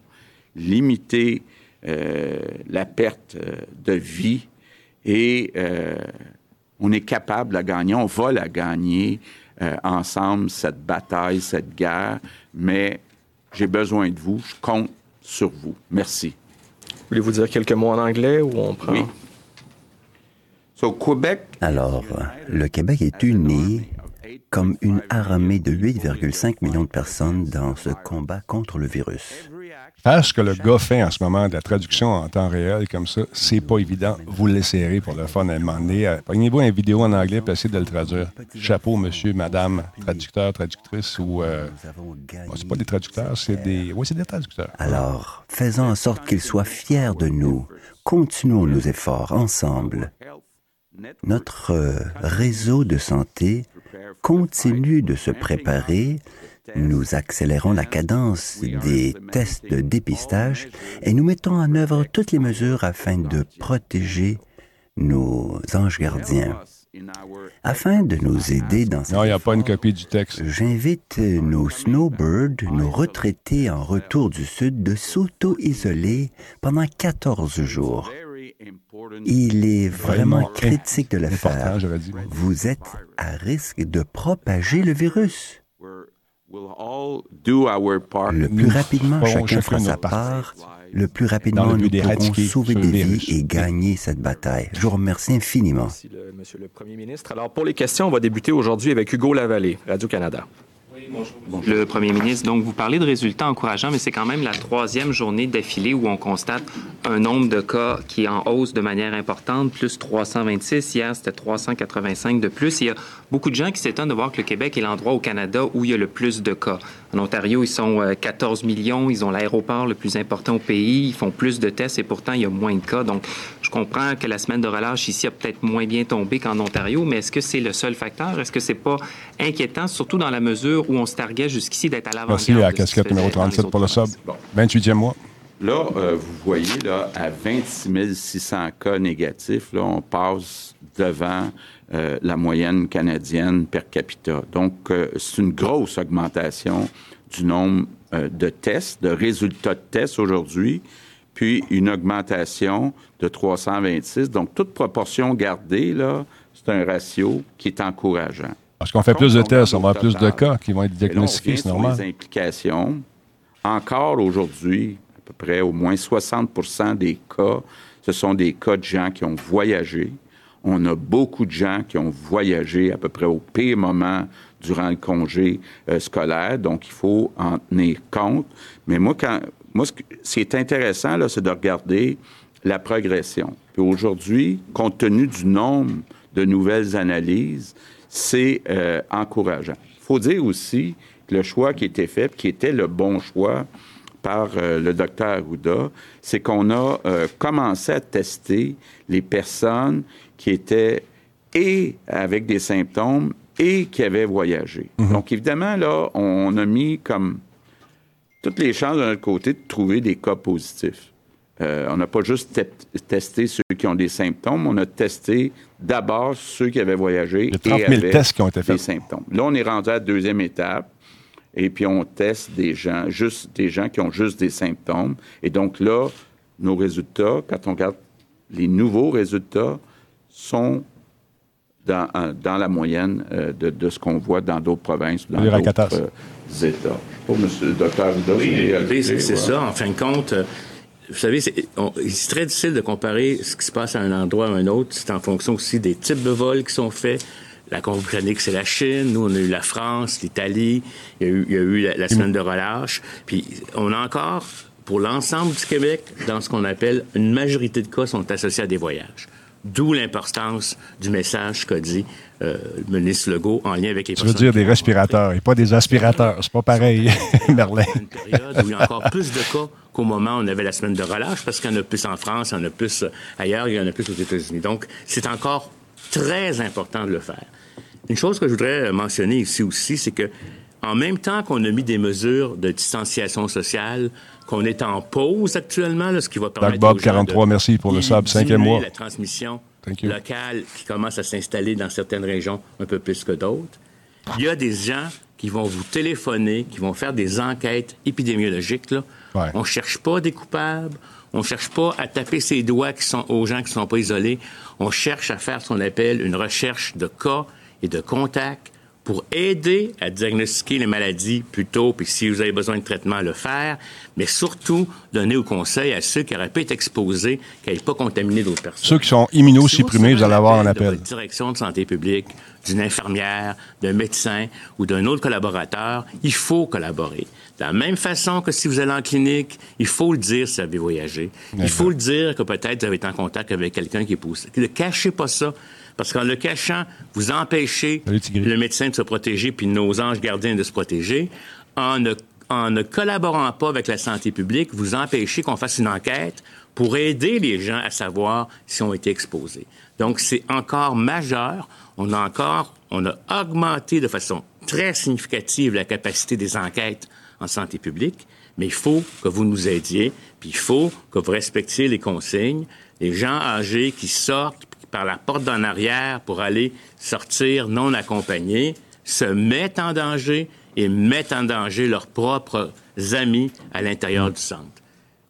limiter euh, la perte euh, de vie. Et euh, on est capable de la gagner, on va la gagner euh, ensemble, cette bataille, cette guerre. Mais j'ai besoin de vous, je compte sur vous. Merci. Voulez-vous dire quelques mots en anglais ou on prend... Oui. So, Alors, le Québec est uni comme une armée de 8,5 millions de personnes dans ce combat contre le virus. Faire ce que le gars fait en ce moment, de la traduction en temps réel comme ça, c'est pas évident. Vous l'essayerez pour le fun à un moment donné. Euh, Prenez-vous une vidéo en anglais et essayez de le traduire. Chapeau, monsieur, madame, traducteur, traductrice ou. euh, bon, c'est pas des traducteurs, c'est des. Oui, c'est des traducteurs. Alors, faisons en sorte qu'ils soient fiers de nous. Continuons nos efforts ensemble. Notre euh, réseau de santé continue de se préparer. Nous accélérons la cadence des tests de dépistage et nous mettons en œuvre toutes les mesures afin de protéger nos anges gardiens. Afin de nous aider dans Non, il n'y a pas une copie du texte. J'invite nos snowbirds, nos retraités en retour du Sud, de s'auto-isoler pendant 14 jours. Il est vraiment critique de le faire. Vous êtes à risque de propager le virus. We'll all do our part. Le plus rapidement chacun fera sa part, le plus rapidement Dans le but nous pourrons sauver des vies et gagner cette bataille. Je vous remercie infiniment. Merci, le- monsieur le Premier ministre. Alors, pour les questions, on va débuter aujourd'hui avec Hugo Lavallée, Radio-Canada. Le premier ministre, donc vous parlez de résultats encourageants, mais c'est quand même la troisième journée d'affilée où on constate un nombre de cas qui est en hausse de manière importante, plus 326. Hier, c'était 385 de plus. Il y a beaucoup de gens qui s'étonnent de voir que le Québec est l'endroit au Canada où il y a le plus de cas. En Ontario, ils sont euh, 14 millions, ils ont l'aéroport le plus important au pays, ils font plus de tests et pourtant il y a moins de cas. Donc, je comprends que la semaine de relâche ici a peut-être moins bien tombé qu'en Ontario, mais est-ce que c'est le seul facteur? Est-ce que c'est pas inquiétant, surtout dans la mesure où on se targuait jusqu'ici d'être à l'avant-garde? Merci à casquette numéro faisait dans les 37 pour le sub. provinces? 28e mois. Là, euh, vous voyez, là, à 26 600 cas négatifs, là, on passe devant euh, la moyenne canadienne per capita. Donc, euh, c'est une grosse augmentation du nombre euh, de tests, de résultats de tests aujourd'hui, puis une augmentation de 326. Donc, toute proportion gardée, là, c'est un ratio qui est encourageant. Parce qu'on fait plus de tests, on va plus de cas qui vont être diagnostiqués, c'est normal. les implications. Encore aujourd'hui, à peu près au moins 60% des cas, ce sont des cas de gens qui ont voyagé. On a beaucoup de gens qui ont voyagé à peu près au pire moment durant le congé euh, scolaire, donc il faut en tenir compte. Mais moi, quand, ce, que- qui est intéressant, là, c'est de regarder la progression. Puis aujourd'hui, compte tenu du nombre de nouvelles analyses, c'est euh, encourageant. Il faut dire aussi le choix qui été fait, qui était le bon choix par euh, le docteur Arruda, c'est qu'on a commencé à tester les personnes qui étaient et avec des symptômes et qui avaient voyagé. Donc, évidemment, là, on a mis comme toutes les chances de notre côté de trouver des cas positifs. Euh, on n'a pas juste te- testé ceux qui ont des symptômes, on a testé d'abord ceux qui avaient voyagé Il y a 30 et 000 avaient tests qui ont été des symptômes. Là, on est rendu à la deuxième étape et puis on teste des gens, juste des gens qui ont juste des symptômes. Et donc là, nos résultats, quand on regarde les nouveaux résultats, sont dans, dans la moyenne euh, de, de ce qu'on voit dans d'autres provinces, dans Les d'autres euh, États. Je sais pas, monsieur le docteur Oui, c'est ça. En fin de compte, euh, vous savez, c'est très difficile de comparer ce qui se passe à un endroit à un autre. C'est en fonction aussi des types de vols qui sont faits. La Colombie-Britannique, c'est la Chine. Nous, on a eu la France, l'Italie. Il y a eu, il y a eu la, la semaine de relâche. Puis, on a encore, pour l'ensemble du Québec, dans ce qu'on appelle une majorité de cas sont associés à des voyages. D'où l'importance du message qu'a dit euh, le ministre Legault en lien avec les Tu veux dire des respirateurs et pas des aspirateurs. C'est pas pareil, Merlin. une période où il y a encore plus de cas qu'au moment où on avait la semaine de relâche, parce qu'il y en a plus en France, il y en a plus ailleurs, il y en a plus aux États-Unis. Donc, c'est encore très important de le faire. Une chose que je voudrais mentionner ici aussi, c'est que en même temps qu'on a mis des mesures de distanciation sociale, qu'on est en pause actuellement, là, ce qui va permettre Bob, aux gens 43, de merci pour le sub, cinquième mois. la transmission locale qui commence à s'installer dans certaines régions un peu plus que d'autres. Il y a des gens qui vont vous téléphoner, qui vont faire des enquêtes épidémiologiques. Là. Ouais. On cherche pas des coupables. On cherche pas à taper ses doigts qui sont, aux gens qui sont pas isolés. On cherche à faire ce qu'on appelle une recherche de cas et de contacts pour aider à diagnostiquer les maladies plus tôt, puis si vous avez besoin de traitement, le faire, mais surtout donner au conseil à ceux qui auraient pu être exposés, qui n'aient pas contaminé d'autres personnes. Ceux qui sont Si immunosupprimés, recevez vous allez avoir un de appel. votre direction de santé publique, d'une infirmière, d'un médecin ou d'un autre collaborateur, il faut collaborer. De la même façon que si vous allez en clinique, il faut le dire si vous avez voyagé. Il faut le dire que peut-être vous avez été en contact avec quelqu'un qui est poussé. Ne cachez pas ça. Parce qu'en le cachant, vous empêchez le médecin de se protéger puis nos anges gardiens de se protéger. En ne, en ne collaborant pas avec la santé publique, vous empêchez qu'on fasse une enquête pour aider les gens à savoir s'ils ont été exposés. Donc, c'est encore majeur. On a encore, on a augmenté de façon très significative la capacité des enquêtes en santé publique, mais il faut que vous nous aidiez, puis il faut que vous respectiez les consignes. Les gens âgés qui sortent par la porte d'en arrière pour aller sortir non accompagnés se mettent en danger et mettent en danger leurs propres amis à l'intérieur du centre.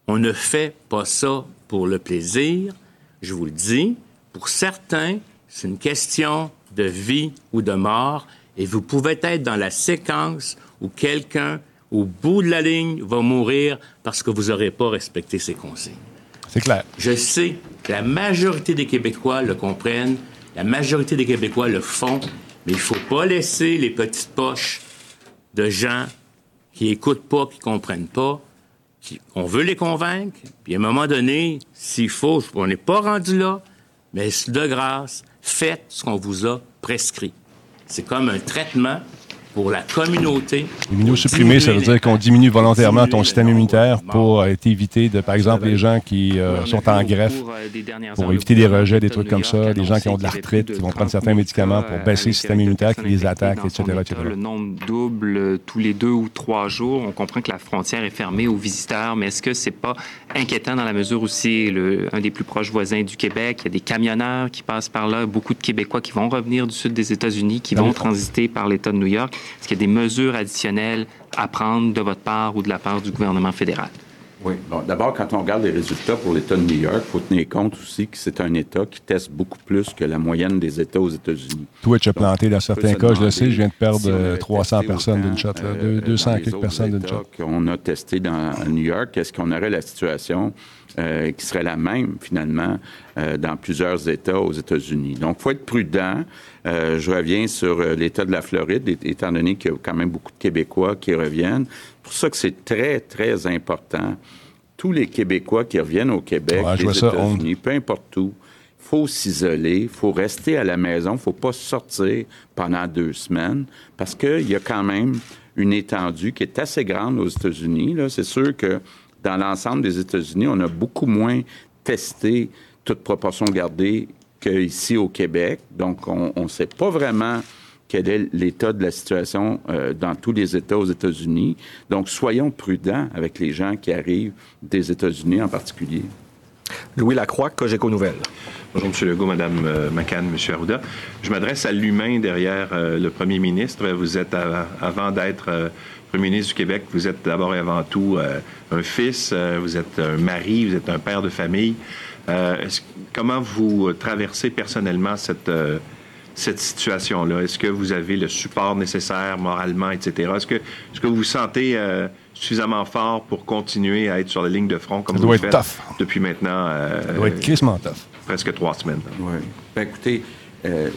On ne fait pas ça pour le plaisir. Je vous le dis, pour certains, c'est une question de vie ou de mort et vous pouvez être dans la séquence où quelqu'un, au bout de la ligne, va mourir parce que vous n'aurez pas respecté ses consignes. C'est clair. Je sais la majorité des Québécois le comprennent, la majorité des Québécois le font, mais il faut pas laisser les petites poches de gens qui écoutent pas, qui comprennent pas. qui- on veut les convaincre, puis à un moment donné, s'il faut, on n'est pas rendu là, mais de grâce, faites ce qu'on vous a prescrit. C'est comme un traitement pour la communauté. Ça veut dire qu'on diminue volontairement ton système nombre immunitaire pour euh, éviter, de, par exemple, les gens qui euh, sont en greffe, pour éviter des rejets, des de trucs comme ça, des gens qui ont de l'arthrite, qui vont prendre 30 certains 000 médicaments pour baisser le système immunitaire, qui les attaque, etc.. Le nombre double tous les deux ou trois jours. On comprend que la frontière est fermée aux visiteurs, mais est-ce que c'est pas inquiétant dans la mesure où c'est le- un des plus proches voisins du Québec? Il y a des camionneurs qui passent par là, beaucoup de Québécois qui vont revenir du sud des États-Unis, qui vont transiter par l'État de New York. Est-ce qu'il y a des mesures additionnelles à prendre de votre part ou de la part du gouvernement fédéral? Oui. Bon, D'abord, quand on regarde les résultats pour l'État de New York, il faut tenir compte aussi que c'est un État qui teste beaucoup plus que la moyenne des États aux États-Unis. Twitch a planté dans On certains cas, je le sais, je viens de perdre si on euh, avait 300 testé personnes d'une shot, là, euh, deux- dans 200 les quelques personnes d'une shot. qu'on a testé dans New York, est-ce qu'on aurait la situation euh, qui serait la même, finalement, euh, dans plusieurs États aux États-Unis? Donc, il faut être prudent. Euh, je reviens sur euh, l'État de la Floride, étant donné qu'il y a quand même beaucoup de Québécois qui reviennent. C'est pour ça que c'est très, très important. Tous les Québécois qui reviennent au Québec, Ouais, les États-Unis, peu importe où, il faut s'isoler, faut rester à la maison, faut pas sortir pendant deux semaines parce qu'il y a quand même une étendue qui est assez grande aux États-Unis. C'est sûr que dans l'ensemble des États-Unis, on a beaucoup moins testé, toute proportion gardée, qu'ici au Québec. Donc, on ne sait pas vraiment quel est l'état de la situation euh, dans tous les États aux États-Unis. Donc, soyons prudents avec les gens qui arrivent des États-Unis en particulier. Louis Lacroix, Cogeco Nouvelles. Bonjour, M. Legault, Mme euh, McCann, M. Arruda. Je m'adresse à l'humain derrière euh, le premier ministre. Vous êtes, avant d'être premier ministre du Québec, vous êtes d'abord et avant tout un fils, vous êtes un mari, vous êtes un père de famille. comment vous traversez personnellement cette cette situation-là? Est-ce que vous avez le support nécessaire moralement, etc.? Est-ce que, est-ce que vous vous sentez euh, suffisamment fort pour continuer à être sur la ligne de front comme vous le faites depuis maintenant euh, Ça doit être presque trois semaines? Oui. Ben, écoutez, euh,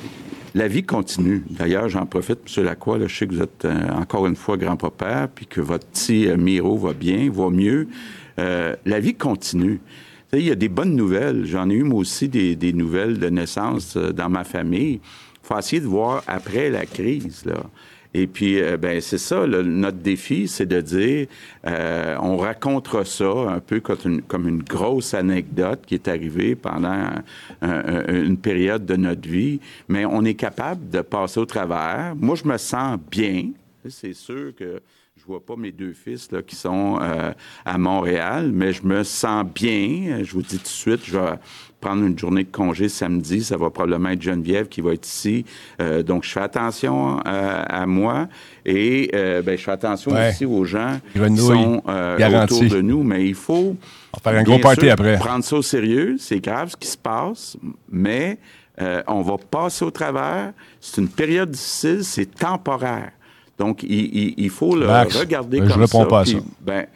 la vie continue. D'ailleurs, j'en profite, M. Lacroix, là, je sais que vous êtes encore une fois grand-papa, puis que votre petit Miro va bien, va mieux. la vie continue. Il y a des bonnes nouvelles. J'en ai eu, moi aussi, des, des nouvelles de naissance dans ma famille faut essayer de voir après la crise, là. Et puis, euh, ben c'est ça, notre défi, c'est de dire, euh, on racontera ça un peu comme une, comme une, grosse anecdote qui est arrivée pendant une période de notre vie, mais on est capable de passer au travers. Moi, je me sens bien. C'est sûr que je vois pas mes deux fils là, qui sont euh, à Montréal, mais je me sens bien. Je vous dis tout de suite, je vais prendre une journée de congé samedi. Ça va probablement être Geneviève qui va être ici. Euh, donc, je fais attention euh, à moi et euh, ben, je fais attention aussi aux gens qui sont autour de nous. Mais il faut faire un gros party après. prendre ça au sérieux. C'est grave ce qui se passe, mais on va passer au travers. C'est une période difficile, c'est temporaire. Donc, il, faut le regarder ben, comme je ça. Pas à ça. Ben,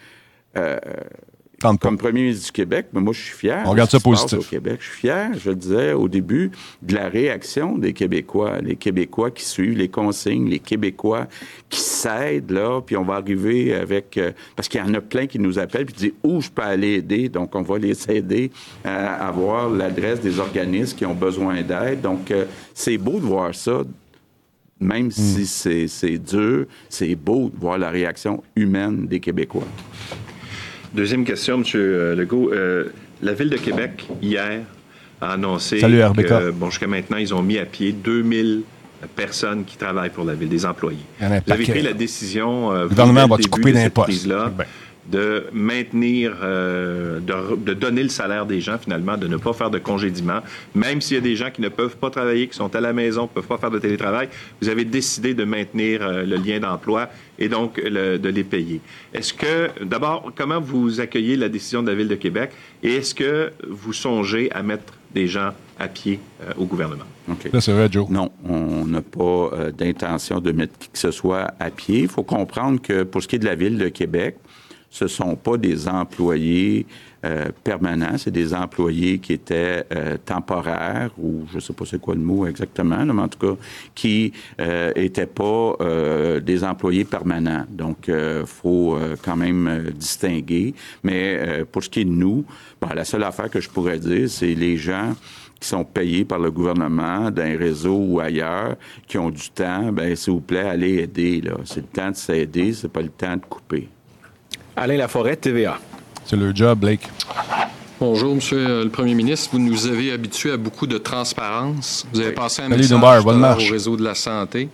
comme premier ministre du Québec, mais moi, je suis fier. On regarde ça positif. Au Québec. Je suis fier, je le disais au début, de la réaction des Québécois. Les Québécois qui suivent les consignes, les Québécois qui s'aident, là, puis on va arriver avec... Euh, parce qu'il y en a plein qui nous appellent puis disent où je peux aller aider? Donc, on va les aider à avoir l'adresse des organismes qui ont besoin d'aide. Donc, euh, c'est beau de voir ça même hmm. si c'est dur, c'est beau de voir la réaction humaine des Québécois. Deuxième question, M. Legault. Euh, la Ville de Québec, hier, a annoncé que, bon, jusqu'à maintenant, ils ont mis à pied 2000 personnes qui travaillent pour la Ville, des employés. Vous avez pris la décision... Euh, le gouvernement va-tu couper d'imposts? De maintenir, euh, de, donner le salaire des gens finalement, de ne pas faire de congédiement, même s'il y a des gens qui ne peuvent pas travailler, qui sont à la maison, ne peuvent pas faire de télétravail, vous avez décidé de maintenir euh, le lien d'emploi et donc de les payer. Est-ce que, d'abord, comment vous accueillez la décision de la Ville de Québec et est-ce que vous songez à mettre des gens à pied euh, au gouvernement? c'est vrai, Joe. Non, on n'a pas d'intention de mettre qui que ce soit à pied. Il faut comprendre que pour ce qui est de la Ville de Québec, ce ne sont pas des employés euh, permanents, c'est des employés qui étaient euh, temporaires, ou je sais pas c'est quoi le mot exactement, mais en tout cas, qui n'étaient euh, pas des employés permanents. Donc, il faut quand même distinguer. Mais pour ce qui est de nous, la seule affaire que je pourrais dire, c'est les gens qui sont payés par le gouvernement d'un réseau ou ailleurs, qui ont du temps, ben s'il vous plaît, allez aider. C'est le temps de s'aider, c'est pas le temps de couper. Alain Laforêt, TVA. C'est le job, Blake. Bonjour, Monsieur le Premier ministre. Vous nous avez habitués à beaucoup de transparence. Vous avez passé un message au réseau de la santé.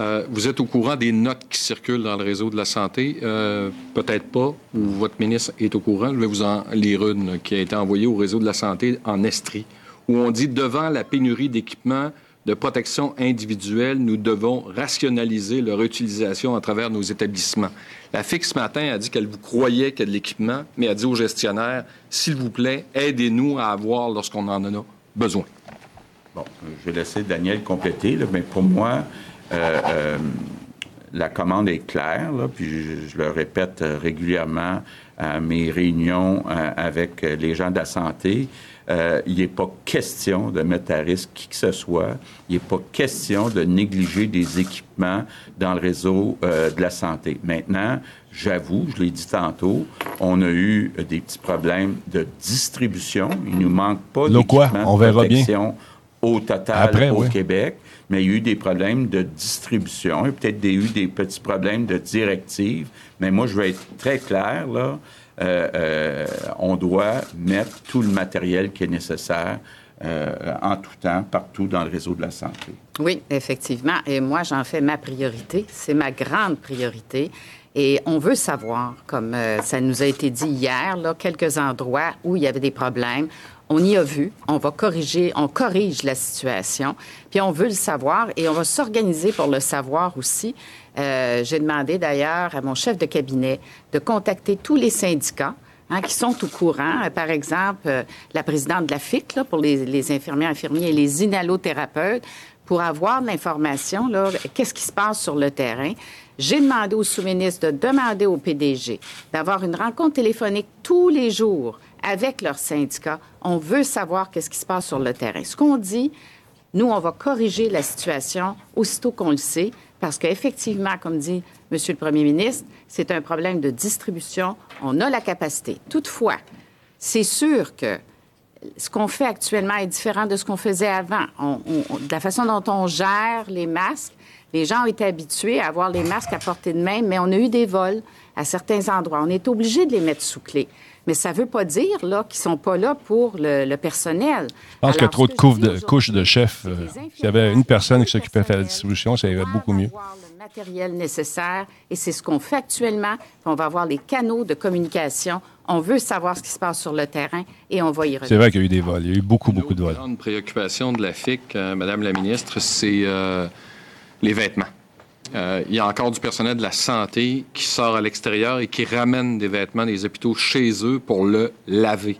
Euh, vous êtes au courant des notes qui circulent dans le réseau de la santé? Euh, peut-être pas, ou votre ministre est au courant. Je vais vous en lire une qui a été envoyée au réseau de la santé en Estrie, où on dit devant la pénurie d'équipements, de protection individuelle, nous devons rationaliser leur utilisation à travers nos établissements. La FIC, ce matin, a dit qu'elle vous croyait qu'il y a de l'équipement, mais a dit aux gestionnaires, s'il vous plaît, aidez-nous à avoir lorsqu'on en a besoin. Bon, je vais laisser Daniel compléter, mais pour moi, euh, euh, la commande est claire, puis je, le répète euh, régulièrement à mes réunions avec les gens de la santé. Euh, il n'est pas question de mettre à risque qui que ce soit. Il n'est pas question de négliger des équipements dans le réseau euh, de la santé. Maintenant, j'avoue, je l'ai dit tantôt, on a eu des petits problèmes de distribution. Il nous manque pas d'équipements de verra bien. protection au total Après, au oui. Québec, mais il y a eu des problèmes de distribution et peut-être des- eu des petits problèmes de directive. Mais moi, je vais être très clair, là. Euh, euh, on doit mettre tout le matériel qui est nécessaire euh, en tout temps, partout dans le réseau de la santé. Oui, effectivement. Et moi, j'en fais ma priorité. C'est ma grande priorité. Et on veut savoir, comme ça nous a été dit hier, là, quelques endroits où il y avait des problèmes. On y a vu, on va corriger, on corrige la situation, puis on veut le savoir et on va s'organiser pour le savoir aussi. Euh, J'ai demandé d'ailleurs à mon chef de cabinet de contacter tous les syndicats hein, qui sont au courant. Euh, Par exemple, euh, la présidente de la FIC là, pour les, les infirmiers, infirmiers et les inhalothérapeutes pour avoir l'information, qu'est-ce qui se passe sur le terrain. J'ai demandé au sous-ministre de demander au PDG d'avoir une rencontre téléphonique tous les jours avec leurs syndicats. On veut savoir qu'est-ce qui se passe sur le terrain. Ce qu'on dit, nous, on va corriger la situation aussitôt qu'on le sait, parce qu'effectivement, comme dit M. le Premier ministre, c'est un problème de distribution. On a la capacité. Toutefois, c'est sûr que ce qu'on fait actuellement est différent de ce qu'on faisait avant. De la façon dont on gère les masques, les gens ont été habitués à avoir les masques à portée de main, mais on a eu des vols à certains endroits. On est obligé de les mettre sous clé. Mais ça ne veut pas dire là, qu'ils ne sont pas là pour le, le personnel. Je pense qu'il y a trop de, couches de, aujourd'hui, couches de chefs. euh, S'il y avait une personne qui s'occupait de faire la distribution, ça irait beaucoup mieux. avoir le matériel nécessaire et c'est ce qu'on fait actuellement. On va avoir les canaux de communication. On veut savoir ce qui se passe sur le terrain et on va y C'est revenir. vrai qu'il y a eu des vols. Il y a eu beaucoup, beaucoup de vols. La grande préoccupation de la FIC, euh, Madame la ministre, c'est euh, les vêtements. Euh, il y a encore du personnel de la santé qui sort à l'extérieur et qui ramène des vêtements des hôpitaux chez eux pour le laver.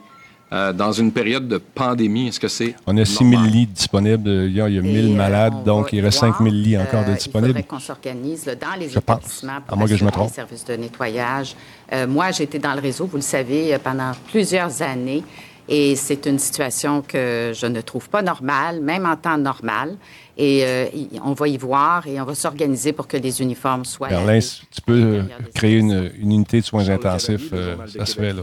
Euh, dans une période de pandémie, est-ce que c'est On a 6 000 lits disponibles. Il y a, il y a 1000 Et, euh, malades, on donc il reste voir. 5 000 lits encore de Euh, Il disponibles. faudrait qu'on s'organise dans les Je pense. établissements À pour que je me les services de nettoyage. Euh, moi, j'ai été dans le réseau, vous le savez, pendant plusieurs années. Et c'est une situation que je ne trouve pas normale, même en temps normal. Et euh, on va y voir et on va s'organiser pour que les uniformes soient... Berlin, tu peux euh, créer une, une unité de soins intensifs, euh, ça se fait là.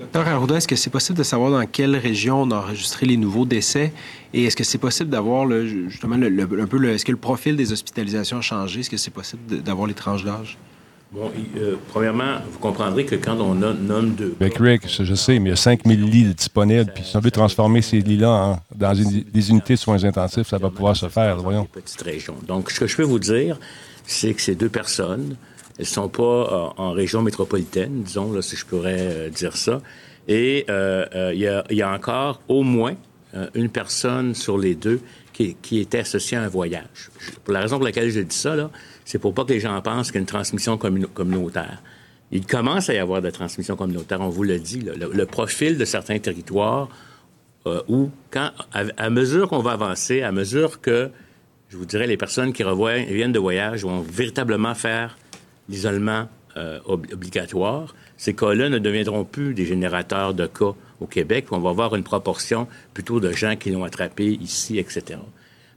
Docteur Arruda, est-ce que c'est possible de savoir dans quelle région on a enregistré les nouveaux décès? Et est-ce que c'est possible d'avoir le- justement le, le- un peu le, est-ce que le profil des hospitalisations a changé? Est-ce que c'est possible d'avoir les tranches d'âge? Bon, euh, premièrement, vous comprendrez que quand on a- nomme deux Avec Rick, je je sais, mais il y a 5 000 lits disponibles. Puis si on veut transformer ces lits-là en- dans une- des unités de soins intensifs, ça va pouvoir se faire. Voyons. petite région. Donc, ce que je peux vous dire, c'est que ces deux personnes, elles sont pas euh, en région métropolitaine, disons, là, si je pourrais euh, dire ça. Et euh, il y, a, il y a encore au moins une personne sur les deux qui, qui était associée à un voyage. Pour la raison pour laquelle je dis ça, là, c'est pour pas que les gens pensent qu'il y a une transmission communautaire. Il commence à y avoir de la transmission communautaire, on vous le dit. Le, profil de certains territoires euh, où, quand, à, mesure qu'on va avancer, à mesure que, je vous dirais, les personnes qui revoient- viennent de voyage vont véritablement faire l'isolement euh, ob- obligatoire, ces cas-là ne deviendront plus des générateurs de cas au Québec, on va avoir une proportion plutôt de gens qui l'ont attrapé ici, etc.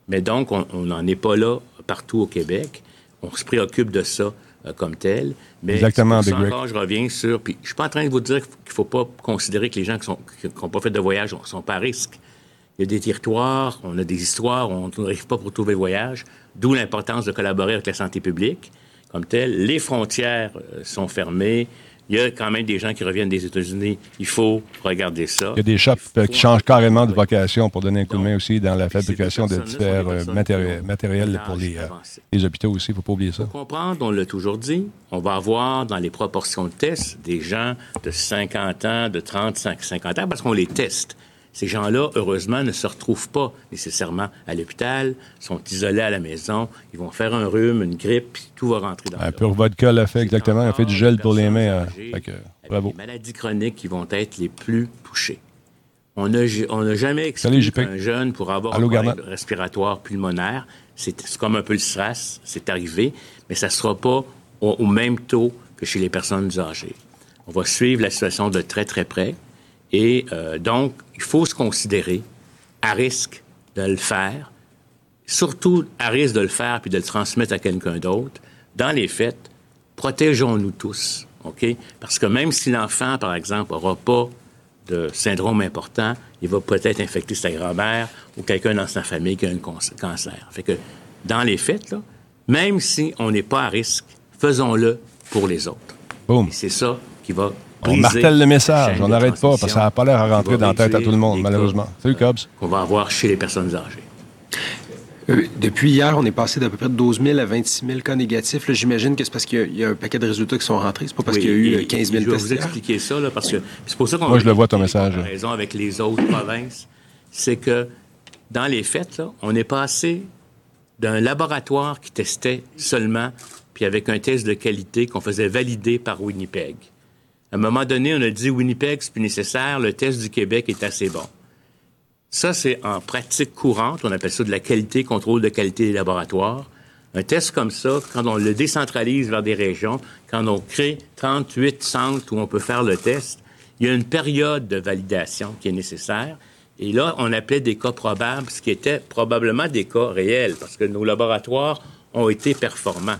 Mais donc, on n'en est pas là partout au Québec. On se préoccupe de ça euh, comme tel. Mais Exactement, encore, je reviens sur. Puis, je suis pas en train de vous dire qu'il faut pas considérer que les gens qui n'ont qui, qui ont pas fait de voyage ne sont pas à risque. Il y a des territoires, on a des histoires, on n'arrive pas pour trouver le voyage, d'où l'importance de collaborer avec la santé publique comme telle. Les frontières euh, sont fermées. Il y a quand même des gens qui reviennent des États-Unis. Il faut regarder ça. Il y a des shops euh, qui changent carrément de vocation pour donner un coup de main aussi dans la fabrication de divers euh, matéri- matériels pour les, euh, les hôpitaux aussi. Il ne faut pas oublier ça. comprendre, on l'a toujours dit, on va avoir dans les proportions de tests des gens de 50 ans, de 35, 50 ans, parce qu'on les teste. Ces gens-là, heureusement, ne se retrouvent pas nécessairement à l'hôpital, sont isolés à la maison, ils vont faire un rhume, une grippe, puis tout va rentrer dans Un pur vodka l'a fait exactement. Il a fait du gel pour les mains. euh, fait que, bravo. les maladies chroniques qui vont être les plus touchées. On n'a on jamais Salut, exclu JP. un jeune pour avoir Allô, un problème respiratoire pulmonaire. C'est c'est comme un peu le SRAS, c'est arrivé, mais ça ne sera pas au, au même taux que chez les personnes âgées. On va suivre la situation de très, très près. Et euh, donc, il faut se considérer à risque de le faire, surtout à risque de le faire puis de le transmettre à quelqu'un d'autre. Dans les faits, protégeons-nous tous, OK? Parce que même si l'enfant, par exemple, n'aura pas de syndrome important, il va peut-être infecter sa grand-mère ou quelqu'un dans sa famille qui a un cancer. Fait que, dans les faits, là, même si on n'est pas à risque, faisons-le pour les autres. Et c'est ça qui va On martèle le message. On n'arrête pas parce que ça n'a pas l'air à rentrer dans la tête à tout le monde, malheureusement. Salut, Cobbs. qu'on va avoir chez les personnes âgées. Euh, depuis hier, on est passé d'à peu près de 12 000 à 26 000 cas négatifs. Là, J'imagine que c'est parce qu'il y y, a un paquet de résultats qui sont rentrés. C'est pas parce Oui, qu'il y a eu et- euh, 15 000 et Je vais tests. vous hier. expliquer ça, là, parce que c'est pour ça qu'on Moi, je le vois, ton message. comparaisons avec les autres provinces. C'est que, dans les faits, là, on est passé d'un laboratoire qui testait seulement, puis avec un test de qualité qu'on faisait valider par Winnipeg. À un moment donné, on a dit Winnipeg, c'est plus nécessaire, le test du Québec est assez bon. Ça, c'est en pratique courante. On appelle ça de la qualité, contrôle de qualité des laboratoires. Un test comme ça, quand on le décentralise vers des régions, quand on crée 38 centres où on peut faire le test, il y a une période de validation qui est nécessaire. Et là, on appelait des cas probables, ce qui était probablement des cas réels, parce que nos laboratoires ont été performants.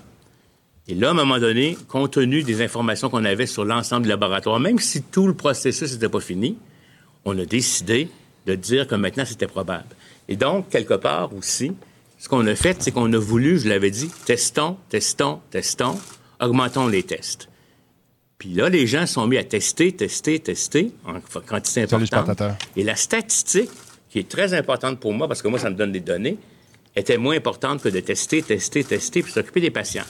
Et là, à un moment donné, compte tenu des informations qu'on avait sur l'ensemble du laboratoire, même si tout le processus n'était pas fini, on a décidé de dire que maintenant c'était probable. Et donc, quelque part aussi, ce qu'on a fait, c'est qu'on a voulu, je l'avais dit, testons, testons, testons, augmentons les tests. Puis là, les gens sont mis à tester, tester, tester, en quantité importante. Et la statistique, qui est très importante pour moi, parce que moi, ça me donne des données, était moins importante que de tester, tester, tester, puis s'occuper des patients.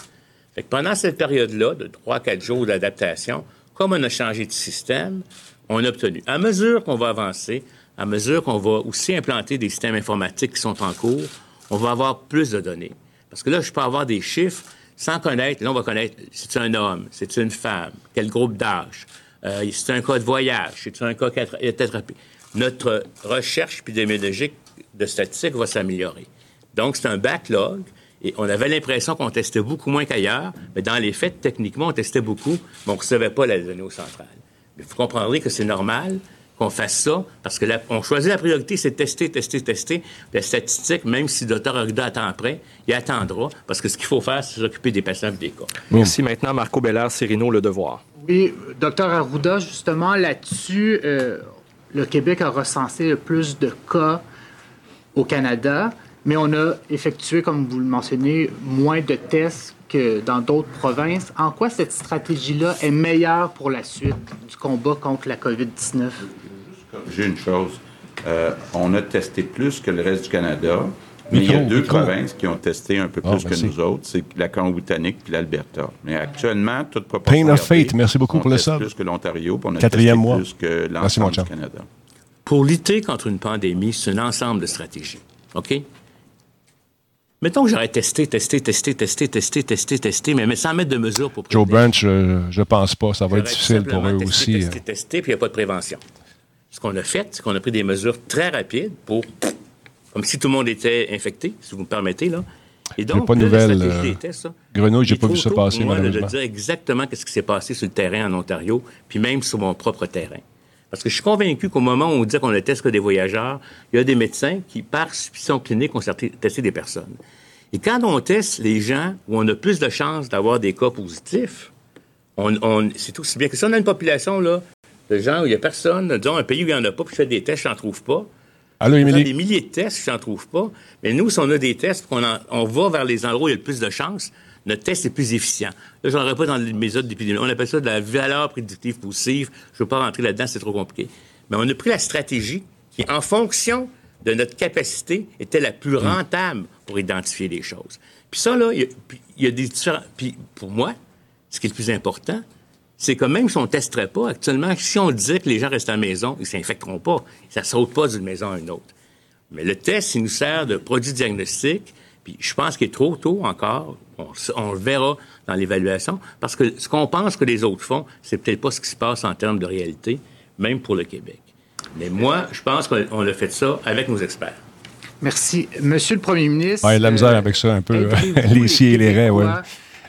Fait que pendant cette période-là, de 3-4 jours d'adaptation, comme on a changé de système, on a obtenu. À mesure qu'on va avancer, à mesure qu'on va aussi implanter des systèmes informatiques qui sont en cours, on va avoir plus de données. Parce que là, je peux avoir des chiffres sans connaître. Là, on va connaître c'est un homme, c'est une femme, quel groupe d'âge, euh, c'est un cas de voyage, c'est un cas tétrapé. Notre recherche épidémiologique de statistiques va s'améliorer. Donc, c'est un backlog. Et on avait l'impression qu'on testait beaucoup moins qu'ailleurs, mais dans les faits, techniquement, on testait beaucoup, mais on ne recevait pas la donnée au central. Mais vous comprendrez que c'est normal qu'on fasse ça, parce que la- on choisit la priorité, c'est de tester, tester, tester. La statistique, même si le docteur Arruda attend prêt, il attendra, parce que ce qu'il faut faire, c'est s'occuper des patients et des cas. Merci maintenant, Marco Bellard, Cyrino, Le Devoir. Oui, docteur Arruda, justement, là-dessus, euh, le Québec a recensé le plus de cas au Canada, mais on a effectué, comme vous le mentionnez, moins de tests que dans d'autres provinces. En quoi cette stratégie-là est meilleure pour la suite du combat contre la COVID-19? J'ai une chose. Euh, on a testé plus que le reste du Canada, mais il y a deux micro. provinces qui ont testé un peu Ah, plus que merci. nous autres. C'est la Colombie-Britannique puis l'Alberta. Mais actuellement, toute proportion Pain of Fate, merci beaucoup on pour le teste sub. plus que l'Ontario, on a Quatrième testé mois. plus que Merci, mon l'ensemble du Canada. Pour lutter contre une pandémie, c'est un ensemble de stratégies. OK? Mettons que j'aurais testé, testé, testé, testé, testé, testé, testé, mais mais sans mettre de mesures pour Joe. Branch, euh, je pense pas. Ça va être difficile pour eux testé, aussi. Testé, testé, puis il n'y a pas de prévention. Ce qu'on a fait, c'est qu'on a pris des mesures très rapides pour. Comme si tout le monde était infecté, si vous me permettez, là. Et donc, pas de nouvelles, euh, Grenouille, j'ai pas vu ça passer, moi, malheureusement. de dire exactement qu'est-ce qui s'est passé sur le terrain en Ontario, puis même sur mon propre terrain. Parce que je suis convaincu qu'au moment où on dit qu'on ne teste que des voyageurs, il y a des médecins qui, par suspicion clinique, ont testé des personnes. Et quand on teste les gens où on a plus de chances d'avoir des cas positifs, on, on- c'est aussi bien que si on a une population là, de gens où il n'y a personne, disons un pays où il n'y en a pas, puis je fais des tests, je n'en trouve pas. Allô, On a Émilie? des milliers de tests, je n'en trouve pas. Mais nous, si on a des tests, en- on va vers les endroits où il y a le plus de chances, notre test est plus efficient. Là, je n'aurais pas dans les méthodes d'épidémie. On appelle ça de la valeur prédictive positive. Je ne veux pas rentrer là-dedans, c'est trop compliqué. Mais on a pris la stratégie qui, en fonction de notre capacité, était la plus rentable pour identifier les choses. Puis ça, là, il y a- y, des différents... Puis pour moi, ce qui est le plus important, c'est que même si on ne testerait pas, actuellement, si on disait que les gens restent à la maison, ils ne s'infecteront pas. Ça ne saute pas d'une maison à une autre. Mais le test, il nous sert de produit diagnostic. Puis je pense qu'il est trop tôt encore. On, le verra dans l'évaluation. Parce que ce qu'on pense que les autres font, c'est peut-être pas ce qui se passe en termes de réalité, même pour le Québec. Mais moi, je pense qu'on a fait ça avec nos experts. Merci. Monsieur le Premier ministre. Ouais, il y a de la misère euh, avec ça un peu, les si et les raies, oui.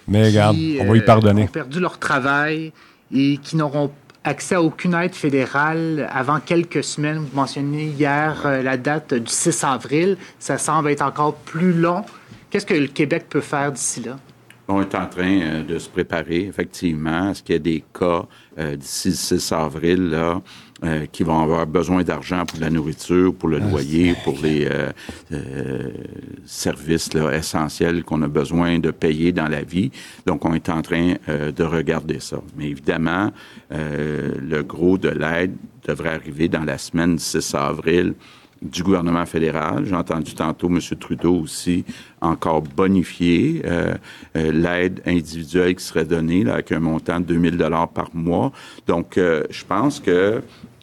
Mais regarde, qui, on va y euh, pardonner. ont perdu leur travail et qui n'auront accès à aucune aide fédérale avant quelques semaines. Vous mentionnez hier euh, la date du 6 avril. Ça semble être encore plus long. Qu'est-ce que le Québec peut faire d'ici là? On est en train euh, de se préparer, effectivement, à ce qu'il y ait des cas euh, d'ici le 6 avril euh, qui vont avoir besoin d'argent pour la nourriture, pour le loyer, pour les euh, euh, services là, essentiels qu'on a besoin de payer dans la vie. Donc, on est en train euh, de regarder ça. Mais évidemment, euh, le gros de l'aide devrait arriver dans la semaine du 6 avril du gouvernement fédéral. J'ai entendu tantôt M. Trudeau aussi encore bonifier euh, euh, l'aide individuelle qui serait donnée là, avec un montant de 2000 dollars par mois. Donc, euh, je pense que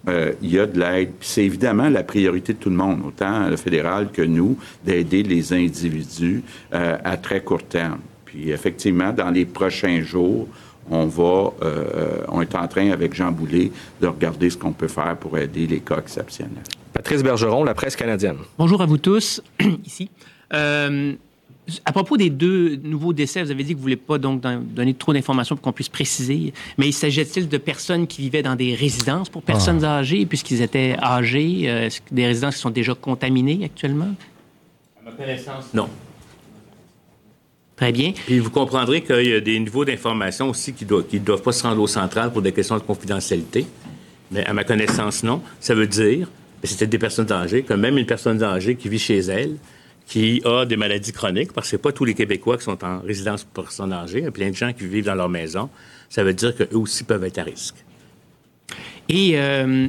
euh, il y a de l'aide. C'est évidemment la priorité de tout le monde, autant le fédéral que nous, d'aider les individus euh, à très court terme. Puis effectivement, dans les prochains jours, on va, euh, on est en train avec Jean Boulet de regarder ce qu'on peut faire pour aider les cas exceptionnels. Patrice Bergeron, la presse canadienne. Bonjour à vous tous, ici. À propos des deux nouveaux décès, vous avez dit que vous ne voulez pas donc don- donner trop d'informations pour qu'on puisse préciser, mais il s'agit-il de personnes qui vivaient dans des résidences pour personnes âgées, puisqu'ils étaient âgés, euh, est-ce que des résidences qui sont déjà contaminées actuellement? À ma connaissance, non. Très bien. Puis vous comprendrez qu'il y a des niveaux d'information aussi qui ne doivent, qui doivent pas se rendre au central pour des questions de confidentialité. Mais à ma connaissance, non. Ça veut dire, c'était des personnes âgées, que même une personne âgée qui vit chez elle, qui a des maladies chroniques, parce que c'est pas tous les Québécois qui sont en résidence pour personnes âgées, il y a plein de gens qui vivent dans leur maison, ça veut dire qu'eux aussi peuvent être à risque. Et euh,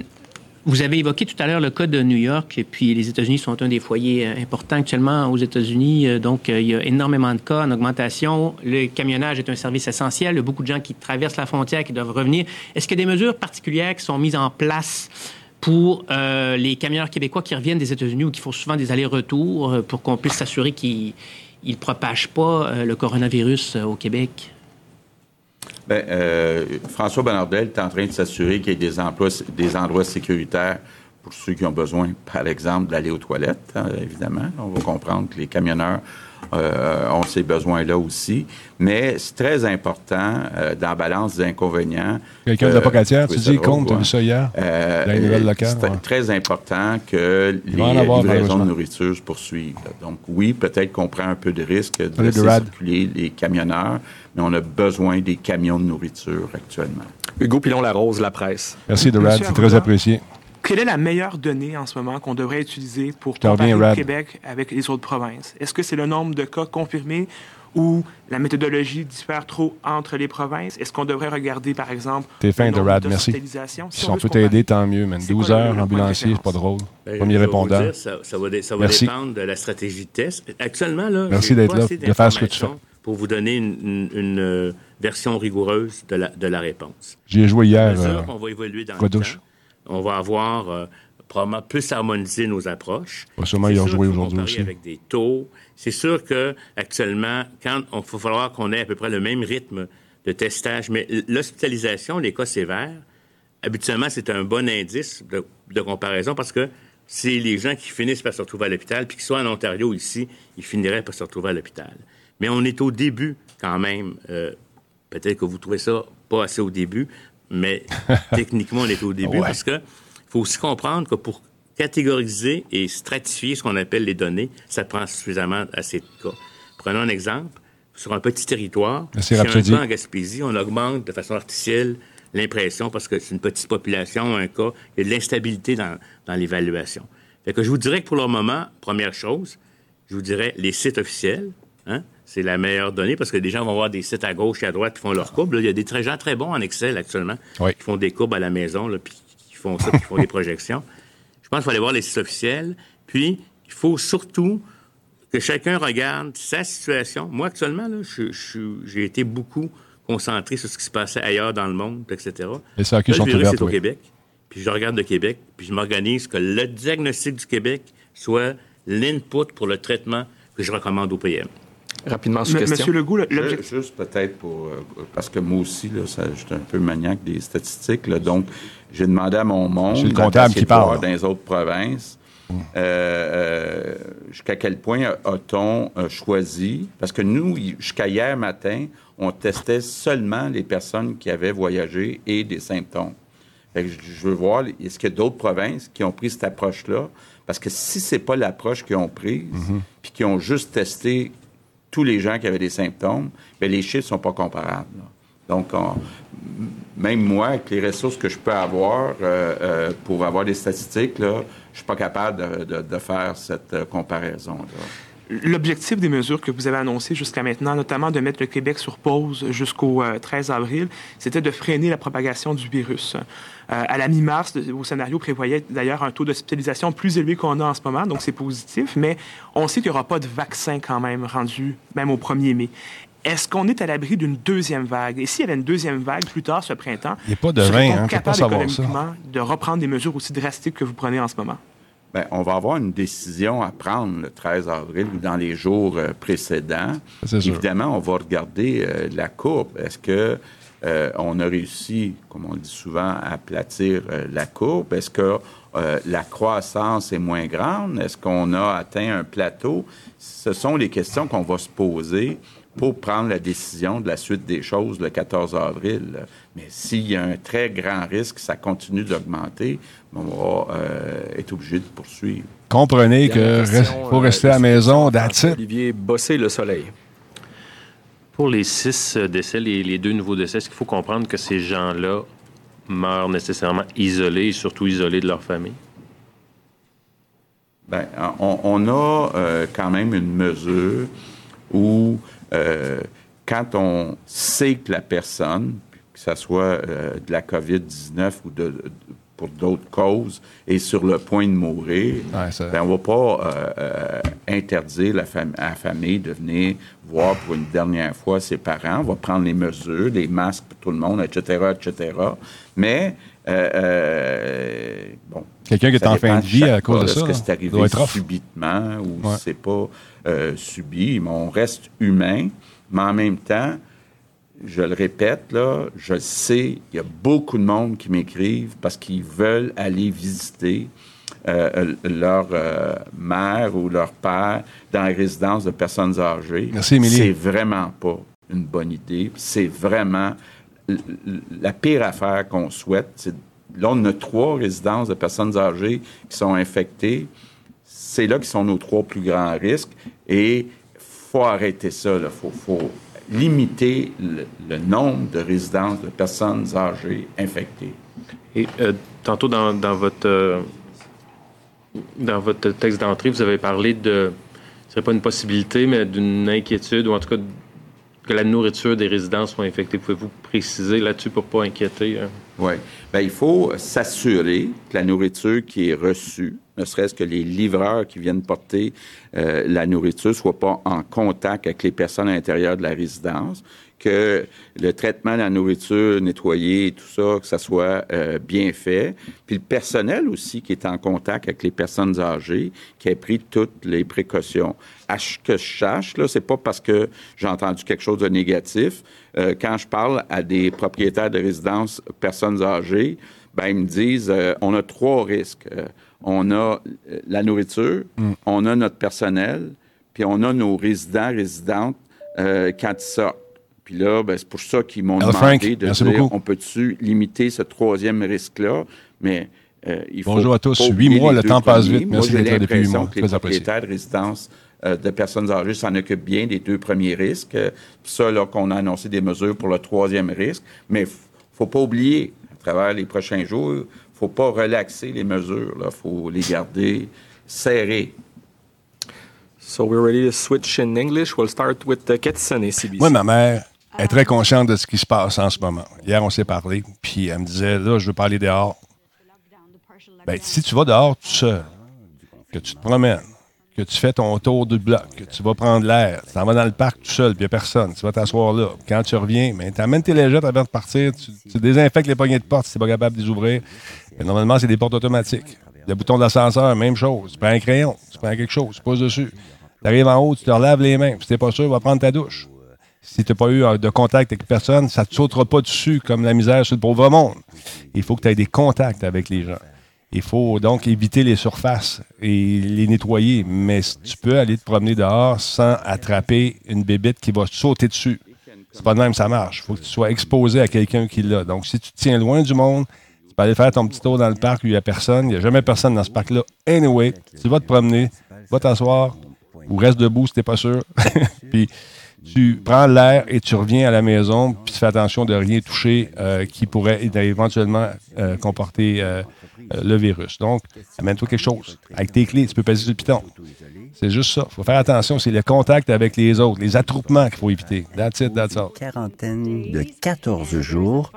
vous avez évoqué tout à l'heure le cas de New York, et puis les États-Unis sont un des foyers euh, importants actuellement aux États-Unis. Euh, Donc, il y a énormément de cas en augmentation. Le camionnage est un service essentiel. Il y a beaucoup de gens qui traversent la frontière, qui doivent revenir. Est-ce qu'il y a des mesures particulières qui sont mises en place pour euh, les camionneurs québécois qui reviennent des États-Unis ou qui font souvent des allers-retours euh, pour qu'on puisse s'assurer qu'ils ne propagent pas euh, le coronavirus au Québec? Euh, François Bonnardel est en train de s'assurer qu'il y ait des, emplois, des endroits sécuritaires pour ceux qui ont besoin, par exemple, d'aller aux toilettes, hein, évidemment. On va comprendre que les camionneurs euh, ont ces besoins-là aussi. Mais c'est très important, euh, dans la balance des inconvénients. Quelqu'un de la Pocatière, tu dis, drôle, compte, vu ça hier? Euh, C'est ouais. très important que Il les avoir, livraisons de nourriture se poursuivent. Donc oui, peut-être qu'on prend un peu de risque de laisser circuler les camionneurs, mais on a besoin des camions de nourriture actuellement. Hugo Pilon-Larose, La Presse. Merci, Durad, Monsieur c'est très apprécié. Quelle est la meilleure donnée en ce moment qu'on devrait utiliser pour comparer le Rad. Québec avec les autres provinces? Est-ce que c'est le nombre de cas confirmés ou la méthodologie diffère trop entre les provinces? Est-ce qu'on devrait regarder, par exemple, T'es fin, nombre Durad, merci. Si, Si on peut t'aider, tant mieux, man. C'est 12 quoi le- heures, de ambulancier, c'est pas drôle. Ben, Premier répondant. dire, ça, ça va, dé- ça va Merci. dépendre de la stratégie de test. Actuellement, là, Merci d'être là, de faire ce que tu fais. Pour vous donner une, une- une, euh, version rigoureuse de la, de la réponse. J'y ai joué hier. Euh, qu'on va évoluer dans le temps, on va avoir euh, probablement plus harmonisé nos approches. Sûrement y faut aujourd'hui aussi. avec des taux. C'est sûr que actuellement, quand on va falloir qu'on ait à peu près le même rythme de testage, mais l'hospitalisation, les cas sévères, habituellement, c'est un bon indice de, de comparaison parce que c'est les gens qui finissent par se retrouver à l'hôpital, puis qui soient en Ontario ici, ils finiraient par se retrouver à l'hôpital. Mais on est au début quand même. euh, Peut-être que vous trouvez ça pas assez au début, mais techniquement, on est au début Ouais. parce que faut aussi comprendre que pour catégoriser et stratifier ce qu'on appelle les données, ça prend suffisamment assez de cas. Prenons un exemple. Sur un petit territoire, si cas en Gaspésie, on augmente de façon artificielle l'impression parce que c'est une petite population, un cas, il y a de l'instabilité dans, dans l'évaluation. Fait que je vous dirais que pour le moment, première chose, je vous dirais les sites officiels, hein, c'est la meilleure donnée parce que les gens vont voir des sites à gauche et à droite qui font leurs courbes. Là, il y a des très gens très bons en Excel actuellement Oui. qui font des courbes à la maison, là, puis qui font ça, puis qui font des projections. Je pense qu'il faut aller voir les sites officiels. Puis, il faut surtout que chacun regarde sa situation. Moi, actuellement, là, je- je- j'ai été beaucoup concentré sur ce qui se passait ailleurs dans le monde, etc. Les SAQ Là, sont ouvertes, est au oui. Québec. Puis je regarde le Québec, puis je m'organise que le diagnostic du Québec soit l'input pour le traitement que je recommande au PM. Rapidement, sous M- question. Monsieur Legault, l'objectif... Juste peut-être pour. euh, parce que moi aussi, là, ça, j'étais un peu maniaque des statistiques. là, donc, j'ai demandé à mon monde. C'est le comptable qui parle. Dans les autres provinces. euh, euh, jusqu'à quel point a-t-on euh, choisi? Parce que nous, jusqu'à hier matin, on testait seulement les personnes qui avaient voyagé et des symptômes. Fait que je je veux voir, est-ce qu'il y a d'autres provinces qui ont pris cette approche-là? Parce que si c'est pas l'approche qu'ils ont prise, puis qu'ils ont juste testé tous les gens qui avaient des symptômes, bien, les chiffres sont pas comparables. là. Donc, même moi, avec les ressources que je peux avoir euh, euh, pour avoir des statistiques, là, je suis pas capable de, de- faire cette euh, comparaison-là. L'objectif des mesures que vous avez annoncées jusqu'à maintenant, notamment de mettre le Québec sur pause jusqu'au euh, 13 avril, c'était de freiner la propagation du virus. Euh, à la mi-mars, vos scénarios prévoyaient d'ailleurs un taux d'hospitalisation plus élevé qu'on a en ce moment, donc c'est positif, mais on sait qu'il n'y aura pas de vaccin quand même rendu, même au 1er mai. Est-ce qu'on est à l'abri d'une deuxième vague? Et s'il y avait une deuxième vague plus tard ce printemps, Il n'y a pas de serait-on hein, capable savoir ça. économiquement de reprendre des mesures aussi drastiques que vous prenez en ce moment? Bien, on va avoir une décision à prendre le 13 avril ou dans les jours euh, précédents. Évidemment, on va regarder euh, la courbe. Est-ce que euh, on a réussi, comme on dit souvent, à aplatir la courbe? Est-ce que la croissance est moins grande? Est-ce qu'on a atteint un plateau? Ce sont les questions qu'on va se poser pour prendre la décision de la suite des choses le 14 avril. Mais s'il y a un très grand risque, ça continue d'augmenter, on va euh, être obligé de poursuivre. Comprenez que question, faut euh, rester à la maison, that's it. Olivier Bossé, Le Soleil. Pour les six euh, décès, les, les deux nouveaux décès, est-ce qu'il faut comprendre que ces gens-là meurent nécessairement isolés et surtout isolés de leur famille? Ben, on, on a euh, quand même une mesure où, euh, quand on sait que la personne, que ce soit euh, de la COVID-19 ou de, de- pour d'autres causes, est sur le point de mourir, ben, on ne va pas euh, euh, interdire la fam- à la famille de venir voir pour une dernière fois ses parents. On va prendre les mesures, les masques pour tout le monde, etc., etc. Mais, euh, bon. Quelqu'un qui est en fin de vie à cause de ça, que là. c'est arrivé Doit être subitement ou Ouais. c'est pas euh, subi? Mais on reste humain, mais en même temps, je le répète, là, je le sais, il y a beaucoup de monde qui m'écrivent parce qu'ils veulent aller visiter euh, leur euh, mère ou leur père dans les résidences de personnes âgées. Merci, Émilie. C'est vraiment pas une bonne idée. C'est vraiment la pire affaire qu'on souhaite. Là, on a trois résidences de personnes âgées qui sont infectées. C'est là qui sont nos trois plus grands risques. Et faut arrêter ça. Il faut, faut limiter le, le nombre de résidences de personnes âgées infectées. Et euh, tantôt, dans, dans votre, euh, dans votre texte d'entrée, vous avez parlé de, ce serait pas une possibilité, mais d'une inquiétude, ou en tout cas que la nourriture des résidents soit infectée. Pouvez-vous préciser là-dessus pour pas inquiéter? hein? Oui. Ben, il faut s'assurer que la nourriture qui est reçue, ne serait-ce que les livreurs qui viennent porter euh, la nourriture, ne soient pas en contact avec les personnes à l'intérieur de la résidence, que le traitement de la nourriture nettoyée et tout ça, que ça soit euh, bien fait. Puis le personnel aussi qui est en contact avec les personnes âgées, qui a pris toutes les précautions. À ce que je sache, là, c'est pas parce que j'ai entendu quelque chose de négatif. Euh, quand je parle à des propriétaires de résidences personnes âgées, ben, ils me disent on a trois risques. On a euh, la nourriture, on a notre personnel, puis on a nos résidents, résidentes euh, quand ils sortent. Puis là, ben, c'est pour ça qu'ils m'ont demandé Frank, de dire beaucoup. on peut-tu limiter ce troisième risque-là, mais euh, il faut Bonjour à tous. Huit mois, le temps passe vite. Merci d'être là depuis huit l'impression mois. que les Très propriétaires de résidences euh, de personnes âgées s'en occupent bien des deux premiers risques. Euh, ça, là, qu'on a annoncé des mesures pour le troisième risque. Mais f- faut pas oublier, à travers les prochains jours, faut pas relaxer les mesures. Il faut les garder serrées. So we're ready to switch in English. We'll start with uh, Ketson et CBC. Moi, ma mère est très consciente de ce qui se passe en ce moment. Hier, on s'est parlé, puis elle me disait, là, je veux parler dehors. Ben, si tu vas dehors tout seul, que tu te promènes, que tu fais ton tour du bloc, que tu vas prendre l'air, tu t'en vas dans le parc tout seul, puis il n'y a personne, tu vas t'asseoir là. Quand tu reviens, ben, tu amènes tes légettes avant de partir, tu, tu désinfectes les poignées de porte si tu n'es pas capable de les ouvrir. Mais normalement, c'est des portes automatiques. Le bouton d'ascenseur, même chose. Tu prends un crayon, tu prends quelque chose, tu poses dessus. Tu arrives en haut, tu te relaves les mains. Si tu n'es pas sûr, va prendre ta douche. Si tu n'as pas eu euh, de contact avec personne, ça ne te sautera pas dessus comme la misère sur le pauvre monde. Il faut que tu aies des contacts avec les gens. Il faut donc éviter les surfaces et les nettoyer. Mais tu peux aller te promener dehors sans attraper une bébête qui va sauter dessus. C'est pas de même ça marche. Il faut que tu sois exposé à quelqu'un qui l'a. Donc, si tu te tiens loin du monde, peux aller faire ton petit tour dans le parc où il n'y a personne. Il n'y a jamais personne dans ce parc-là. Anyway, tu vas te promener, va t'asseoir ou reste debout si tu n'es pas sûr. puis tu prends l'air et tu reviens à la maison, puis tu fais attention de rien toucher euh, qui pourrait éventuellement euh, comporter euh, le virus. Donc, amène-toi quelque chose. Avec tes clés, tu peux passer sur le piton. C'est juste ça. Il faut faire attention. C'est le contact avec les autres, les attroupements qu'il faut éviter. That's it, that's. Quarantaine de 14 jours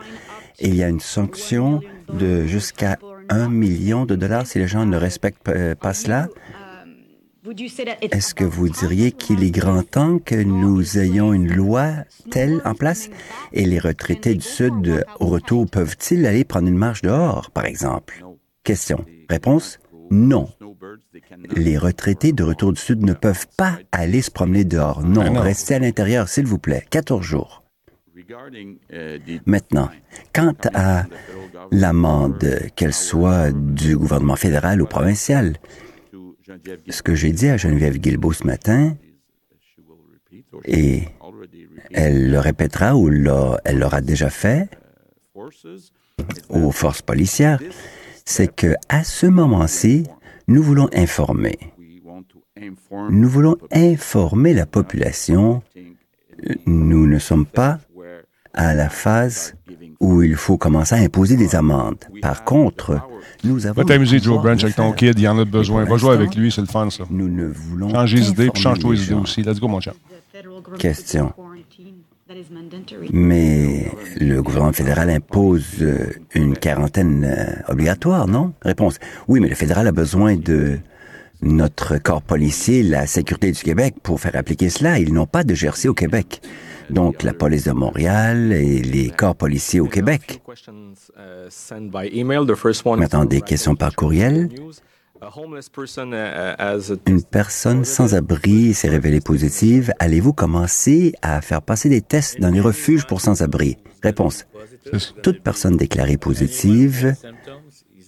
il y a une sanction de jusqu'à 1 million de dollars si les gens ne respectent pas cela. Est-ce que vous diriez qu'il est grand temps que nous ayons une loi telle en place et les retraités du Sud au retour peuvent-ils aller prendre une marche dehors, par exemple? Question. Réponse? Non. Les retraités de retour du Sud ne peuvent pas aller se promener dehors. Non, restez à l'intérieur, s'il vous plaît. 14 jours. Maintenant, quant à l'amende, qu'elle soit du gouvernement fédéral ou provincial, ce que j'ai dit à Geneviève Guilbeault ce matin, et elle le répétera ou elle l'aura déjà fait aux forces policières, c'est que à ce moment-ci, nous voulons informer. Nous voulons informer la population. Nous ne sommes pas à la phase où il faut commencer à imposer des amendes. Par contre, nous avons... Va t'amuser, Joe Branch, avec ton kid, il y en a besoin. Va jouer avec lui, c'est le fun, ça. Nous ne voulons Change les idées, puis change-toi les idées aussi. Let's go, mon chat. Question. Mais le gouvernement fédéral impose euh, une quarantaine euh, obligatoire, non? Réponse. Oui, mais le fédéral a besoin de notre corps policier, la sécurité du Québec, pour faire appliquer cela. Ils n'ont pas de GRC au Québec donc la police de Montréal et les corps policiers au Québec. Maintenant, des questions par courriel. Une personne sans abri s'est révélée positive. Allez-vous commencer à faire passer des tests dans les refuges pour sans-abri? Réponse. Toute personne déclarée positive,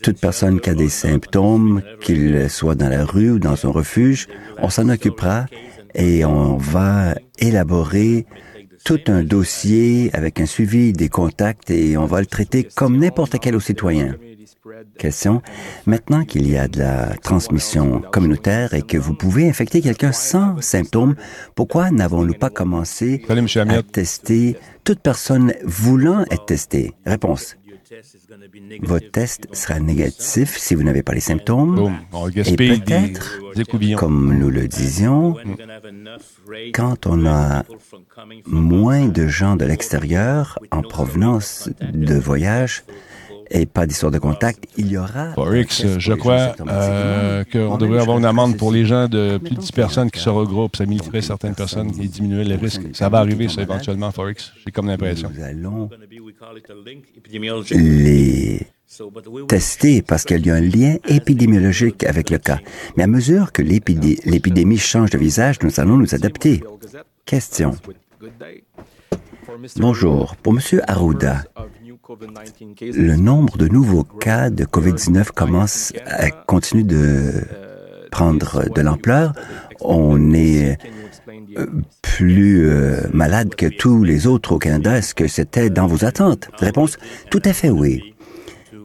toute personne qui a des symptômes, qu'il soit dans la rue ou dans un refuge, on s'en occupera et on va élaborer tout un dossier avec un suivi des contacts et on va le traiter comme n'importe quel autre citoyen. Question. Maintenant qu'il y a de la transmission communautaire et que vous pouvez infecter quelqu'un sans symptômes, pourquoi n'avons-nous pas commencé à tester toute personne voulant être testée? Réponse. Votre test sera négatif si vous n'avez pas les symptômes. Et peut-être, comme nous le disions, quand on a moins de gens de l'extérieur en provenance de voyage, et pas d'histoire de contact, il y aura... Forex, je crois euh, qu'on devrait avoir une amende pour les gens de plus de 10 personnes qui se regroupent? Ça limiterait certaines personnes et diminuer les risques. Ça va arriver, ça, éventuellement, Forex. J'ai comme l'impression. Nous allons les tester parce qu'il y a un lien épidémiologique avec le cas. Mais à mesure que l'épidémie change de visage, nous allons nous adapter. Question. Bonjour. Pour M. Arruda, le nombre de nouveaux cas de COVID-19 commence à continuer de prendre de l'ampleur. On est euh, plus euh, malade que tous les autres au Canada. Est-ce que c'était dans vos attentes? Réponse, tout à fait oui.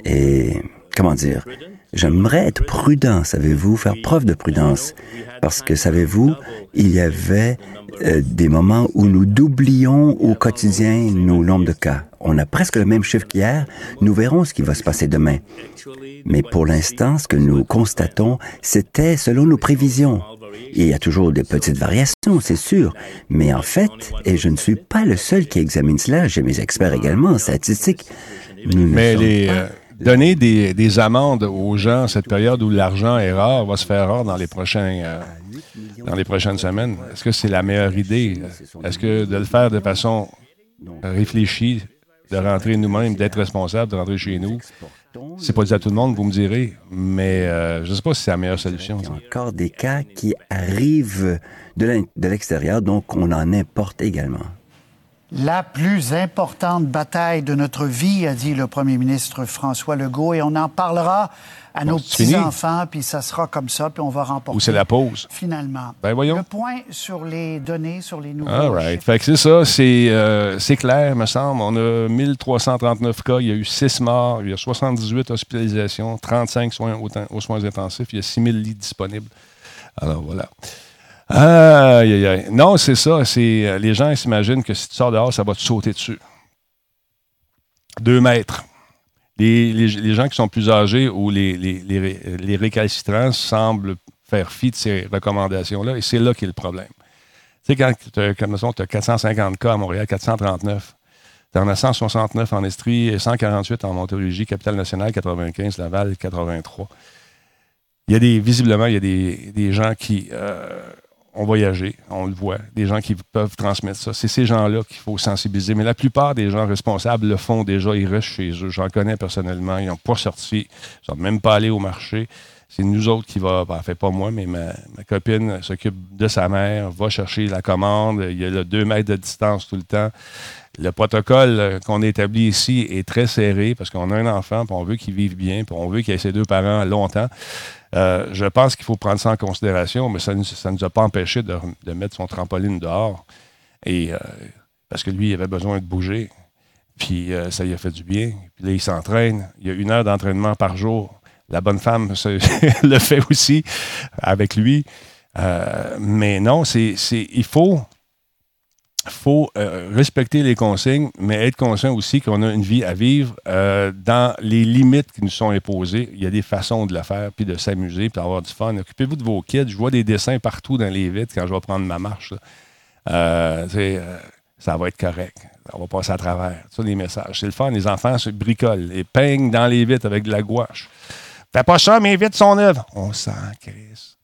Et, comment dire, j'aimerais être prudent, savez-vous, faire preuve de prudence. Parce que, savez-vous, il y avait euh, des moments où nous doublions au quotidien nos nombres de cas. On a presque le même chiffre qu'hier. Nous verrons ce qui va se passer demain. Mais pour l'instant, ce que nous constatons, c'était selon nos prévisions. Il y a toujours des petites variations, c'est sûr. Mais en fait, et je ne suis pas le seul qui examine cela, j'ai mes experts également en statistiques. Mais les, euh, donner des, des, amendes aux gens cette période où l'argent est rare va se faire rare dans les prochains, euh, dans les prochaines semaines. Est-ce que c'est la meilleure idée? Est-ce que de le faire de façon réfléchie, de rentrer nous-mêmes, d'être responsable, de rentrer chez nous. C'est pas dit à tout le monde, vous me direz, mais euh, je ne sais pas si c'est la meilleure solution. Il y a encore des cas qui arrivent de l'extérieur, donc on en importe également. La plus importante bataille de notre vie, a dit le premier ministre François Legault, et on en parlera à nos petits-enfants, puis ça sera comme ça, puis on va remporter. Ou c'est la pause. Finalement. Ben voyons. Le point sur les données, sur les nouveaux All right. Fait que c'est ça, c'est, euh, c'est clair, me semble. On a 1339 cas, il y a eu 6 morts, il y a 78 hospitalisations, 35 soins aux, soins intensifs, il y a 6000 lits disponibles. Alors voilà. Aïe, aïe, aïe. Non, c'est ça. C'est, euh, les gens s'imaginent que si tu sors dehors, ça va te sauter dessus. Deux mètres. Les, gens qui sont plus âgés ou les, les, récalcitrants semblent faire fi de ces recommandations-là, et c'est là qu'est le problème. Tu sais, quand tu as, 450 cas à Montréal, 439, tu en as 169 en Estrie et 148 en Montérégie, Capitale-Nationale, 95, Laval, 83. Il y a des, visiblement, il y a des, gens qui euh, ont voyagé, on le voit, des gens qui peuvent transmettre ça. C'est ces gens-là qu'il faut sensibiliser. Mais la plupart des gens responsables le font déjà, ils restent chez eux. J'en connais personnellement, ils n'ont pas sorti, ils n'ont même pas allé au marché. C'est nous autres qui va, en fait pas moi, mais ma, copine s'occupe de sa mère, va chercher la commande. Il y a 2 mètres de distance tout le temps. Le protocole qu'on établit ici est très serré parce qu'on a un enfant, puis on veut qu'il vive bien, puis on veut qu'il ait ses deux parents longtemps. Euh, je pense qu'il faut prendre ça en considération, mais ça ne nous a pas empêché de, mettre son trampoline dehors. Et, euh, parce que lui, il avait besoin de bouger. Puis euh, ça lui a fait du bien. Puis là, il s'entraîne. Il y a une heure d'entraînement par jour. La bonne femme le fait aussi avec lui. mais non, c'est, il faut faut euh, respecter les consignes, mais être conscient aussi qu'on a une vie à vivre euh, dans les limites qui nous sont imposées. Il y a des façons de le faire, puis de s'amuser, puis d'avoir du fun. Occupez-vous de vos kids. Je vois des dessins partout dans les vitres quand je vais prendre ma marche. Euh, ça va être correct. On va passer à travers. Ça, les messages. C'est le fun. Les enfants se bricolent et peignent dans les vitres avec de la gouache. Fais pas ça, mes vitres sont neuves. On s'en crisse.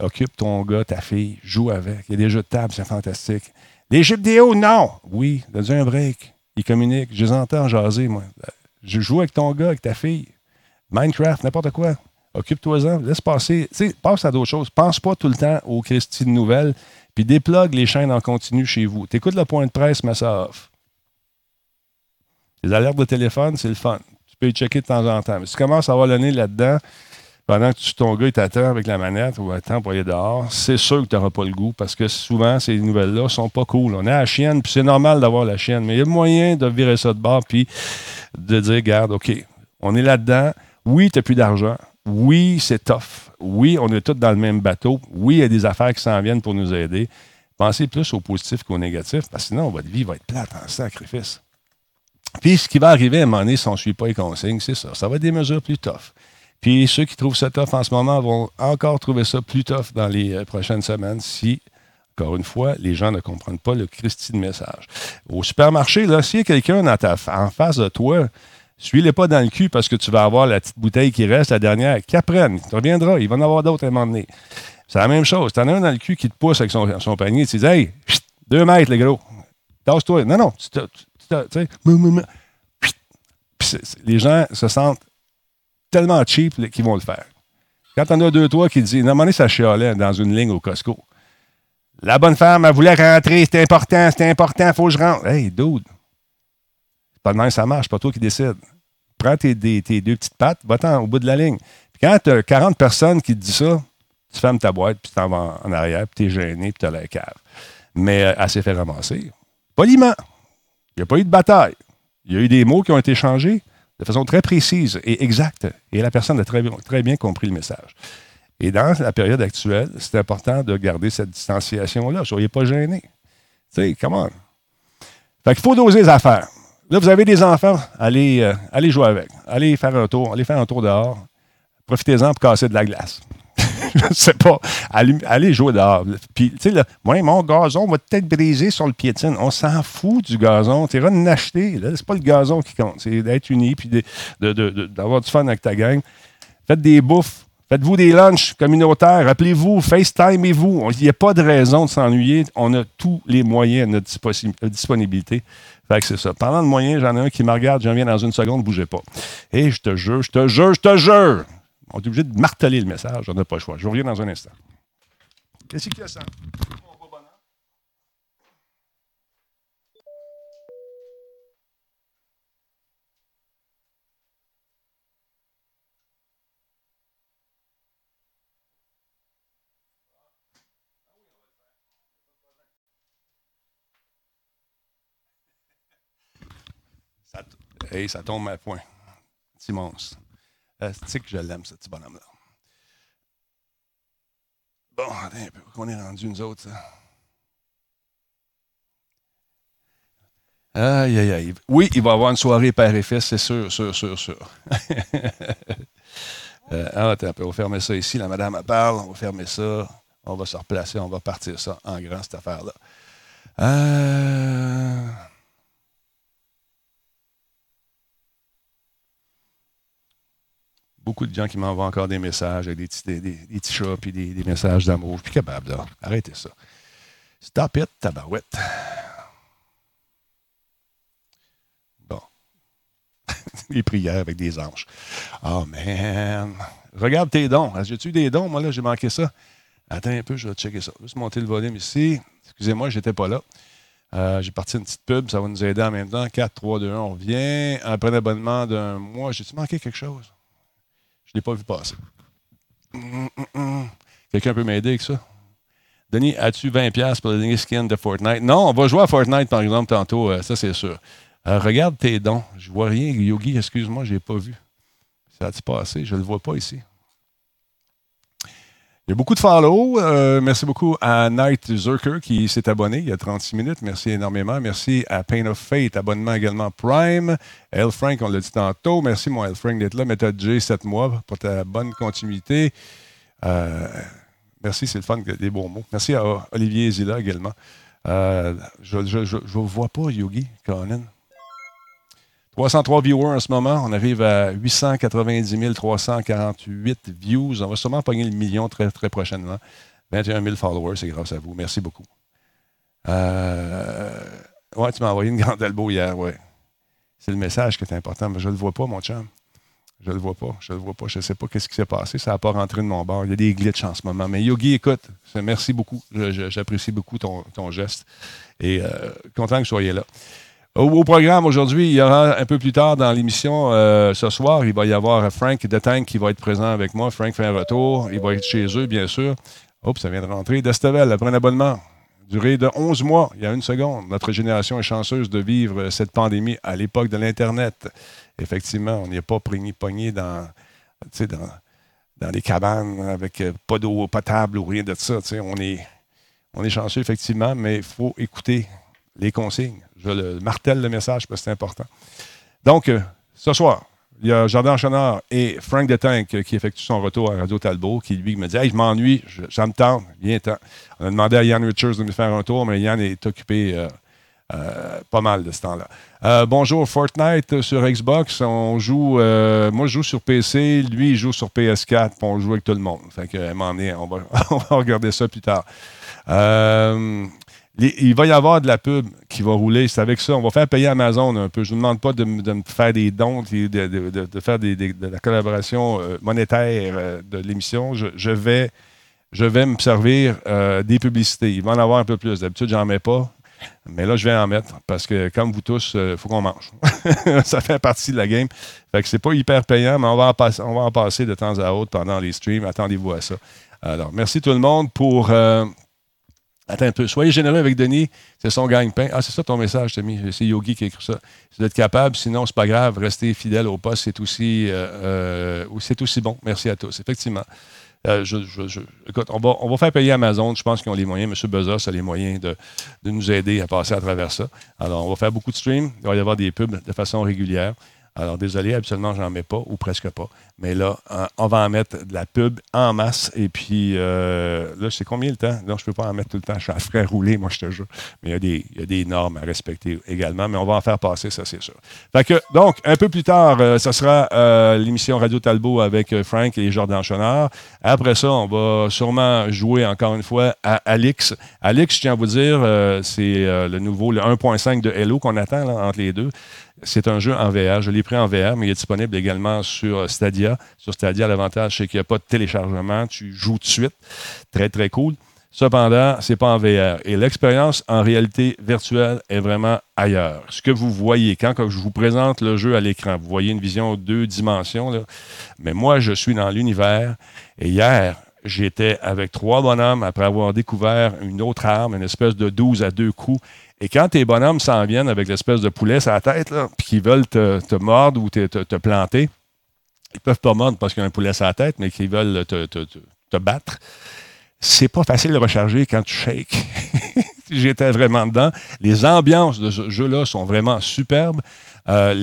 Occupe ton gars, ta fille, joue avec. Il y a des jeux de table, c'est fantastique. Les vidéo, non. Oui, donne un break. Ils communiquent. Je les entends jaser, moi. Je joue avec ton gars, avec ta fille. Minecraft, n'importe quoi. Occupe-toi-en. Laisse passer. Tu sais, passe à d'autres choses. Pense pas tout le temps aux Christy de nouvelles. Puis déplogue les chaînes en continu chez vous. T'écoutes le point de presse, mais ça off. Les alertes de téléphone, c'est le fun. Tu peux y checker de temps en temps. Mais si tu commences à avoir le là-dedans, pendant que ton gars t'attend avec la manette ou attend pour aller dehors, c'est sûr que tu n'auras pas le goût parce que souvent, ces nouvelles-là sont pas cool. On à la chienne, puis c'est normal d'avoir la chienne, mais il y a moyen de virer ça de bord puis de dire, garde, OK, on est là-dedans. Oui, tu n'as plus d'argent. Oui, c'est tough. Oui, on est tous dans le même bateau. Oui, il y a des affaires qui s'en viennent pour nous aider. Pensez plus au positif qu'au négatif, parce que sinon, votre vie va être plate en sacrifice. Puis, ce qui va arriver à un moment donné si on ne suit pas les consignes, c'est ça. Ça va être des mesures plus tough. Puis ceux qui trouvent ça tough en ce moment vont encore trouver ça plus tough dans les euh, prochaines semaines si, encore une fois, les gens ne comprennent pas le Christi de message. Au supermarché, là, s'il y a quelqu'un en face de toi, suis-les pas dans le cul parce que tu vas avoir la petite bouteille qui reste, la dernière, qu'apprenne. Tu reviendras, il va en avoir d'autres à un moment donné. C'est la même chose. Tu en as un dans le cul qui te pousse avec son, panier, tu dis Hey, deux mètres, les gros. Tasse-toi. Non, non, tu sais, les gens se sentent tellement cheap qu'ils vont le faire. Quand on a deux, trois qui disent, normalement, ça chialait dans une ligne au Costco. La bonne femme, elle voulait rentrer, c'était important, c'était important, faut que je rentre. Hey, dude, c'est pas de même ça marche, pas toi qui décide. Prends tes, deux petites pattes, va-t'en au bout de la ligne. Puis quand tu as 40 personnes qui te disent ça, tu fermes ta boîte, puis tu t'en vas en arrière, puis tu es gêné, puis tu as la cave. Mais euh, elle s'est fait ramasser. Poliment. Il n'y a pas eu de bataille. Il y a eu des mots qui ont été changés de façon très précise et exacte. Et la personne a très, bien compris le message. Et dans la période actuelle, c'est important de garder cette distanciation-là. Soyez pas gênés. Tu sais, comment? Fait qu'il faut doser les affaires. Là, vous avez des enfants, allez, euh, allez jouer avec. Allez faire un tour, allez faire un tour dehors. Profitez-en pour casser de la glace. je ne sais pas. Allez, jouer dehors. Puis, tu sais, mon gazon va peut-être briser sur le piétine. On s'en fout du gazon. Tu iras l'acheter. C'est pas le gazon qui compte. C'est d'être uni puis d'avoir du fun avec ta gang. Faites des bouffes. Faites-vous des lunchs communautaires. Appelez-vous, FaceTime-vous. Il n'y a pas de raison de s'ennuyer. On a tous les moyens à notre disponibilité. Fait que c'est ça. Parlant de moyens, j'en ai un qui me regarde. J'en viens dans une seconde. Bougez pas. Et je te jure, je te jure, je te jure. On est obligé de marteler le message. On n'a pas le choix. Je reviens dans un instant. Qu'est-ce qu'il y a ça? Hey, ça tombe à point. Petit monstre. Sais que je l'aime, ce petit bonhomme-là. Bon, attends un peu. On est rendu, nous autres. Aïe, aïe, aïe. Oui, il va y avoir une soirée père et fils, c'est sûr, sûr, sûr, sûr. euh, attends un peu. On va fermer ça ici. La madame parle. On va fermer ça. On va se replacer. On va partir ça en grand, cette affaire-là. Euh... beaucoup de gens qui m'envoient encore des messages avec des petits, des, petits chats puis des, messages d'amour. Je suis capable, là. Arrêtez ça. Stop it, tabarouette. Bon. Les prières avec des anges. Oh, man. Regarde tes dons. J'ai-tu des dons? Moi, là, j'ai manqué ça. Attends un peu, je vais checker ça. Juste monter le volume ici. Excusez-moi, je n'étais pas là. Euh, j'ai parti une petite pub, ça va nous aider en même temps. 4, 3, 2, 1, on revient. Après l'abonnement d'un mois, j'ai-tu manqué quelque chose? Je ne l'ai pas vu passer. Quelqu'un peut m'aider avec ça? Denis, as-tu 20$ pour le dernier skin de Fortnite? Non, on va jouer à Fortnite, par exemple, tantôt, euh, ça c'est sûr. Euh, regarde tes dons. Je vois rien. Yogi, excuse-moi, je l'ai pas vu. Ça a-tu passé? Je ne le vois pas ici. Il y a beaucoup de follow. Euh, merci beaucoup à Night Zerker qui s'est abonné il y a 36 minutes. Merci énormément. Merci à Pain of Fate, abonnement également Prime. El Frank, on l'a dit tantôt. Merci, mon El Frank, d'être là. Méthode J, 7 mois pour ta bonne continuité. Euh, merci, c'est le fun, des bons mots. Merci à Olivier Zilla également. Euh, je ne vois pas, Yogi, Conan. 303 viewers en ce moment. On arrive à 890 348 views. On va sûrement pogner le million très, très prochainement. 21 000 followers, c'est grâce à vous. Merci beaucoup. Euh... Ouais, tu m'as envoyé une grande elbow hier, ouais. C'est le message qui est important, mais je ne le vois pas, mon chum. Je ne le vois pas. Je ne le vois pas. Je ne sais pas ce qui s'est passé. Ça n'a pas rentré de mon bord. Il y a des glitches en ce moment. Mais Yogi, écoute, merci beaucoup. J'apprécie beaucoup ton, geste. Et euh, content que vous soyez là. Au, programme aujourd'hui, il y aura un peu plus tard dans l'émission euh, ce soir, il va y avoir Frank de Tank qui va être présent avec moi. Frank fait un retour. Il va être chez eux, bien sûr. Oups, ça vient de rentrer. Destavel, après un abonnement. Durée de 11 mois, il y a une seconde. Notre génération est chanceuse de vivre cette pandémie à l'époque de l'Internet. Effectivement, on n'y est pas pogné dans, dans, dans les cabanes avec euh, pas d'eau potable ou rien de ça. On est, on est chanceux, effectivement, mais il faut écouter les consignes. Je le martèle le message parce que c'est important. Donc, euh, ce soir, il y a Jardin Chenard et Frank Detank euh, qui effectue son retour à Radio Talbot, qui lui me dit Hey, je m'ennuie, ça me tente, viens temps. On a demandé à Yann Richards de nous faire un tour, mais Yann est occupé euh, pas mal de ce temps-là. bonjour, Fortnite sur Xbox. On joue, moi, je joue sur PC, lui, il joue sur PS4, puis on joue avec tout le monde. Fait que, on va, on va regarder ça plus tard il va y avoir de la pub qui va rouler. C'est avec ça. On va faire payer Amazon un peu. Je ne demande pas de, me faire des dons, de, de, faire de la collaboration euh, monétaire euh, de l'émission. Je, vais, je vais me servir euh, des publicités. Il va en avoir un peu plus. D'habitude, j'en mets pas. Mais là, je vais en mettre parce que, comme vous tous, il faut qu'on mange. ça fait partie de la game. Fait que c'est pas hyper payant, mais on va, en passer, on va en passer de temps à autre pendant les streams. Attendez-vous à ça. Alors, merci tout le monde pour Attends un peu. Soyez généreux avec Denis. C'est son gagne-pain. Ah, c'est ça ton message, Tommy. C'est Yogi qui a écrit ça. C'est d'être capable. Sinon, c'est pas grave. Rester fidèle au poste, c'est aussi, euh, euh, aussi bon. Merci à tous. Effectivement. Euh, écoute, on va, on va, faire payer Amazon. Je pense qu'ils ont les moyens. M. Bezos a les moyens de, de, nous aider à passer à travers ça. Alors, on va faire beaucoup de streams. Il va y avoir des pubs de façon régulière. Alors, désolé, absolument, j'en mets pas, ou presque pas. Mais là, on va en mettre de la pub en masse. Et puis, euh, là, c'est combien le temps? Non, je ne peux pas en mettre tout le temps. Je suis à frais rouler, moi, je te jure. Mais il y, a des, y, a des, normes à respecter également. Mais on va en faire passer, ça, c'est sûr. Fait que, donc, un peu plus tard, euh, ce sera euh, l'émission Radio Talbot avec euh, Frank et Jordan Chonard. Après ça, on va sûrement jouer encore une fois à Alix. Alix, je tiens à vous dire, c'est le nouveau, le 1.5 de Hello qu'on attend entre les deux. C'est un jeu en VR. Je l'ai pris en VR, mais il est disponible également sur Stadia. Sur Stadia, l'avantage, c'est qu'il n'y a pas de téléchargement. Tu joues tout de suite. Très, très cool. Cependant, ce n'est pas en VR. Et l'expérience en réalité virtuelle est vraiment ailleurs. Ce que vous voyez, quand, je vous présente le jeu à l'écran, vous voyez une vision deux dimensions. Mais moi, je suis dans l'univers. Et hier, j'étais avec trois bonhommes après avoir découvert une autre arme, une espèce de 12 à deux coups. Et quand tes bonhommes s'en viennent avec l'espèce de poulet sur la tête, puis qu'ils veulent te, mordre ou te, te, planter, ils peuvent pas mordre parce qu'il y a un poulet sur la tête, mais qu'ils veulent te, te battre c'est pas facile de recharger quand tu shakes. J'étais vraiment dedans. Les ambiances de ce jeu-là sont vraiment superbes. Euh,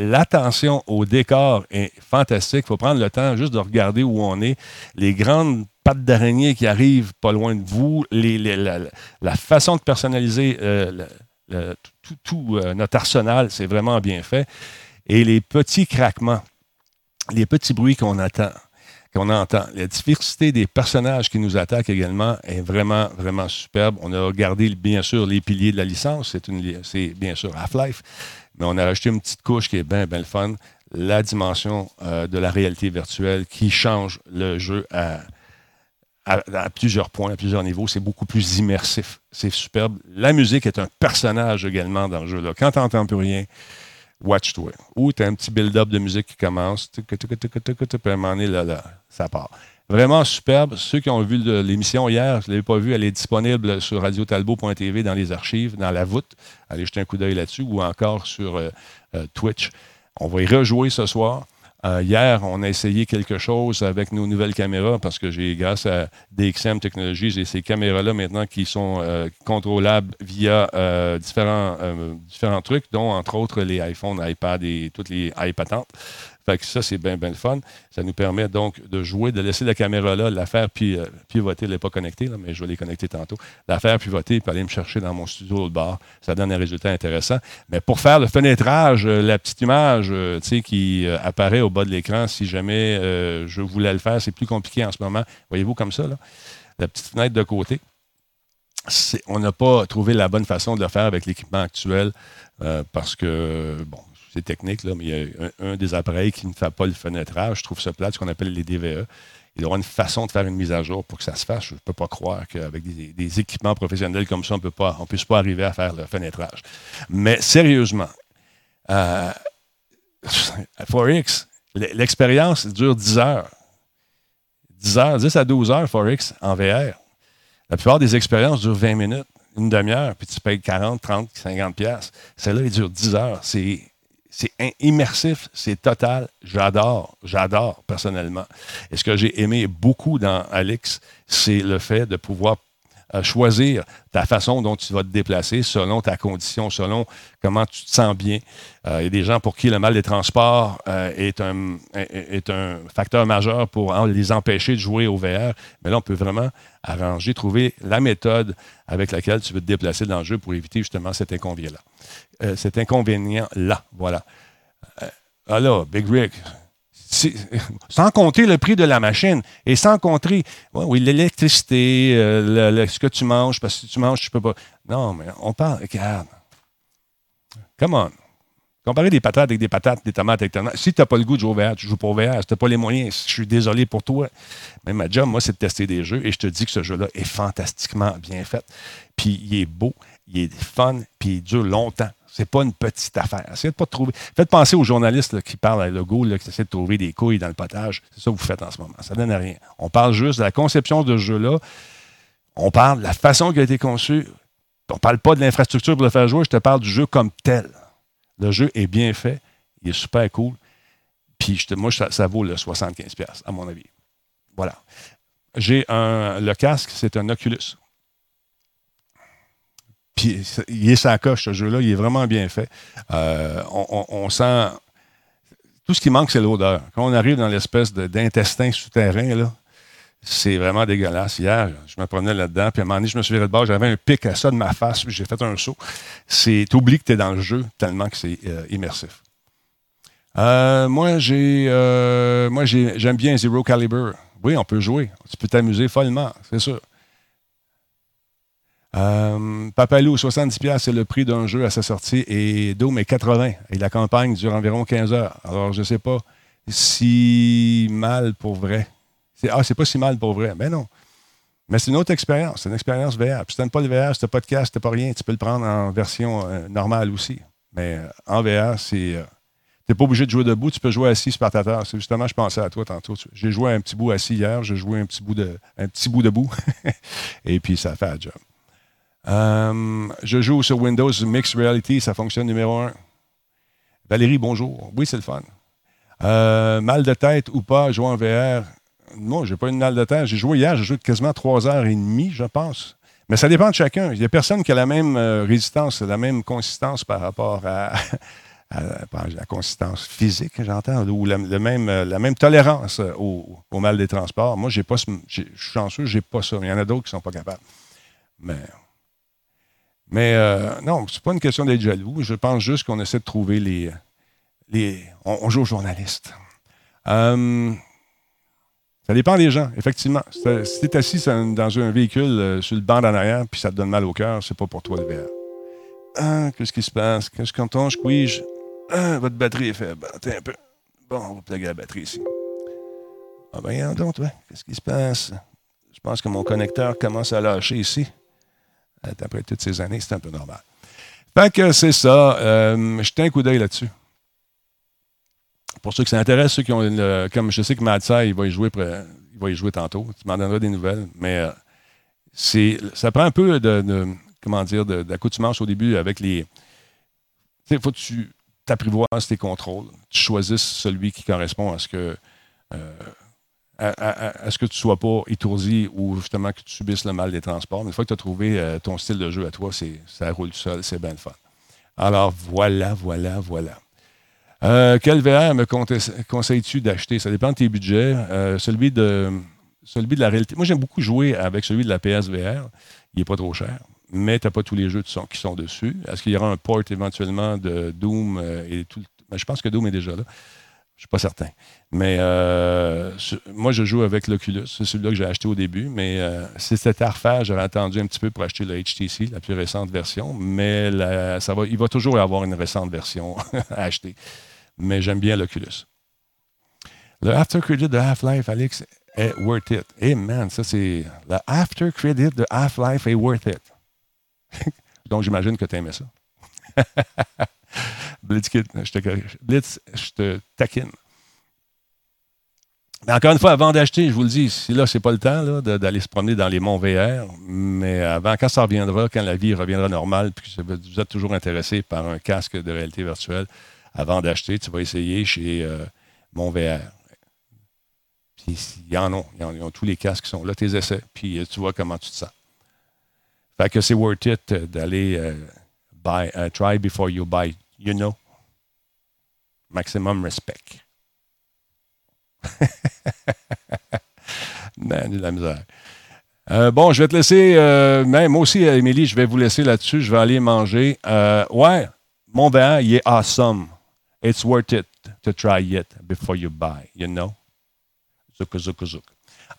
l'attention au décor est fantastique. Il faut prendre le temps juste de regarder où on est. Les grandes pattes d'araignée qui arrivent pas loin de vous, la, façon de personnaliser euh, tout, euh, notre arsenal, c'est vraiment bien fait. Et les petits craquements, les petits bruits qu'on attend qu'on entend. La diversité des personnages qui nous attaquent également est vraiment, vraiment superbe. On a gardé, bien sûr, les piliers de la licence. C'est bien sûr Half-Life. Mais on a rajouté une petite couche qui est bien, bien le fun. La dimension euh, de la réalité virtuelle qui change le jeu à, à, plusieurs points, à plusieurs niveaux. C'est beaucoup plus immersif. C'est superbe. La musique est un personnage également dans le jeu. Là. Quand tu n'entends plus rien, watch-toi. Ou tu as un petit build-up de musique qui commence, puis à un moment donné, là, là, ça part. Vraiment superbe. Ceux qui ont vu l'émission hier, je ne l'avais pas vu, elle est disponible sur radiotalbo.tv dans les archives, dans la voûte. Allez jeter un coup d'œil là-dessus ou encore sur euh, euh, Twitch. On va y rejouer ce soir. Euh, hier, on a essayé quelque chose avec nos nouvelles caméras parce que j'ai, grâce à DXM Technologies, j'ai ces caméras-là maintenant qui sont contrôlables via différents, différents trucs, dont entre autres les iPhones, iPad et toutes les iPads. Fait que ça, c'est bien, bien le fun. Ça nous permet donc de jouer, de laisser la caméra là, la faire puis, euh, pivoter. Elle n'est pas connectée, mais je vais les connecter tantôt. La faire pivoter puis aller me chercher dans mon studio au bar. Ça donne un résultat intéressant. Mais pour faire le fenêtrage, euh, la petite image euh, qui apparaît au bas de l'écran, si jamais je voulais le faire, c'est plus compliqué en ce moment. Voyez-vous comme ça, là? la petite fenêtre de côté. On n'a pas trouvé la bonne façon de le faire avec l'équipement actuel parce que, bon, c'est technique, là, mais il y a un, des appareils qui ne fait pas le fenêtrage. Je trouve ça plate, ce qu'on appelle les DVE. Il y aura une façon de faire une mise à jour pour que ça se fasse. Je ne peux pas croire qu'avec des, équipements professionnels comme ça, on ne puisse pas arriver à faire le fenêtrage. Mais sérieusement, euh, 4X, l'expérience dure 10 heures. 10 heures, 10 à 12 heures, 4X en VR. La plupart des expériences durent 20 minutes, une demi-heure, puis tu payes 40, 30, 50 pièces. Celle-là, elle dure 10 heures. C'est c'est immersif, c'est total. J'adore, j'adore personnellement. Et ce que j'ai aimé beaucoup dans Alex, c'est le fait de pouvoir choisir ta façon dont tu vas te déplacer selon ta condition, selon comment tu te sens bien. Euh, il y a des gens pour qui le mal des transports euh, est, un, est, un facteur majeur pour les empêcher de jouer au VR. Mais là, on peut vraiment arranger, trouver la méthode avec laquelle tu veux te déplacer dans le jeu pour éviter justement cet inconvénient-là. Euh, cet inconvénient-là. Voilà. Alors, Big Rick, sans compter le prix de la machine et sans compter oui, l'électricité, euh, ce que tu manges, parce que si tu manges, tu peux pas. Non, mais on parle. Regarde. Come on. Comparer des patates avec des patates, des tomates avec des tomates. Si tu n'as pas le goût de jouer au VR, tu joues pas au VR. Si tu n'as pas les moyens, je suis désolé pour toi. Mais ma job, moi, c'est de tester des jeux et je te dis que ce jeu-là est fantastiquement bien fait. Puis il est beau, il est fun, puis il dure longtemps. C'est pas une petite affaire. Essayez de pas trouver. Faites penser aux journalistes qui parlent à logo, là, qui essaient de trouver des couilles dans le potage. C'est ça que vous faites en ce moment. Ça donne rien. On parle juste de la conception de ce jeu-là. On parle de la façon qui a été conçu. On parle pas de l'infrastructure pour le faire jouer. Je te parle du jeu comme tel. Le jeu est bien fait. Il est super cool. Puis moi, ça, vaut le 75$, à mon avis. Voilà. J'ai un. Le casque, c'est un Oculus. Puis il est sa coche, ce jeu-là. Il est vraiment bien fait. Euh, on, sent. Tout ce qui manque, c'est l'odeur. Quand on arrive dans l'espèce d'intestin souterrain, là, c'est vraiment dégueulasse. Hier, je me promenais là-dedans, puis à un moment donné, je me suis viré de bord, j'avais un pic à ça de ma face, puis j'ai fait un saut. C'est, t'oublies que tu es dans le jeu tellement que c'est euh, immersif. Euh, moi, j'ai, moi j'ai, j'aime bien Zero Caliber. Oui, on peut jouer. Tu peux t'amuser follement, c'est sûr. Euh, Papalou, 70$, c'est le prix d'un jeu à sa sortie et Doom est 80. Et la campagne dure environ 15 heures. Alors, je ne sais pas si mal pour vrai. Ah, c'est pas si mal pour vrai. Ben non. Mais c'est une autre expérience. C'est une expérience VR. Puis si tu pas le VR, si tu pas de pas rien, tu peux le prendre en version euh, normale aussi. Mais euh, en VR, c'est. tu n'es pas obligé de jouer debout, tu peux jouer assis sur ta terre. C'est justement, je pensais à toi tantôt. J'ai joué un petit bout assis hier, j'ai joué un petit bout, de, un petit bout debout. et puis ça fait le job. Euh, je joue sur Windows Mixed Reality, ça fonctionne numéro un. Valérie, bonjour. Oui, c'est le fun. Euh, mal de tête ou pas, jouer en VR. Non, j'ai pas une mal de tête. J'ai joué hier, j'ai joué quasiment trois heures et demie, je pense. Mais ça dépend de chacun. Il n'y a personne qui a la même euh, résistance, la même consistance par rapport à, la consistance physique, j'entends, ou la, même, la même tolérance au, mal des transports. Moi, j'ai pas, je suis chanceux, j'ai pas ça. Il y en a d'autres qui sont pas capables. Mais mais euh, non, c'est pas une question d'être jaloux. Je pense juste qu'on essaie de trouver les. on, joue aux journalistes. Euh, ça dépend des gens, effectivement. Si tu es assis dans un véhicule euh, sur le banc d'en arrière puis ça te donne mal au cœur, c'est pas pour toi le VR. Ah, qu'est-ce qui se passe? Qu'est-ce qu'on je squeeze? Ah, votre batterie est faible. Attends un peu. Bon, on va plugger la batterie ici. Ah ben, donc, toi. Qu'est-ce qui se passe? Je pense que mon connecteur commence à lâcher ici. Après toutes ces années, c'est un peu normal. Fait que c'est ça. Euh, jetez un coup d'œil là-dessus. Pour ceux qui s'intéressent, ceux qui ont une- comme je sais que Matza, il va y jouer, il va y jouer tantôt. Tu m'en donneras des nouvelles. Mais euh, ça prend un peu de, comment dire, d'accoutumance au début avec les. Sais, faut que tu t'apprivoises tes contrôles. Tu choisisses celui qui correspond à ce que. euh, à, ce que tu ne sois pas étourdi ou justement que tu subisses le mal des transports. Mais une fois que tu as trouvé euh, ton style de jeu à toi, ça roule seul, c'est bien le fun. Alors voilà, voilà, voilà. Euh, quel VR me conseilles-tu d'acheter? Ça dépend de tes budgets. Euh, celui, de, celui de la réalité. Moi, j'aime beaucoup jouer avec celui de la PSVR. Il n'est pas trop cher, mais tu n'as pas tous les jeux qui sont, dessus. Est-ce qu'il y aura un port éventuellement de Doom et tout? ben, je pense que Doom est déjà là. Je suis pas certain. Mais euh, moi, je joue avec l'Oculus. C'est celui-là que j'ai acheté au début. Mais euh, si c'était à refaire, j'aurais attendu un petit peu pour acheter le HTC, la plus récente version. Mais ça va, il va toujours y avoir une récente version à acheter. Mais j'aime bien l'Oculus. Le After Credit de Half-Life, Alex, est worth it. Eh man, ça c'est. Le After Credit de Half-Life est worth it. Donc j'imagine que tu aimais ça. Blitz, je te corrige. Blitz, je te taquine. Mais encore une fois, avant d'acheter, je vous le dis, si là, c'est pas le temps d'aller se promener dans les monts VR, mais avant, quand ça reviendra, quand la vie reviendra normale, puis que vous êtes toujours intéressé par un casque de réalité virtuelle, avant d'acheter, tu vas essayer chez euh, Mon VR. Puis il y en a, ils ils ont tous les casques qui sont là, tes essais, puis euh, tu vois comment tu te sens. Fait que c'est worth it euh, d'aller buy, try before you buy, you know. Maximum respect. Man, de la misère. Euh, bon, je vais te laisser, euh, moi aussi, Émilie, je vais vous laisser là-dessus. Je vais aller manger. Euh, ouais, mon VR, il est awesome. It's worth it to try it before you buy, you know? Zouk, zouk, zouk.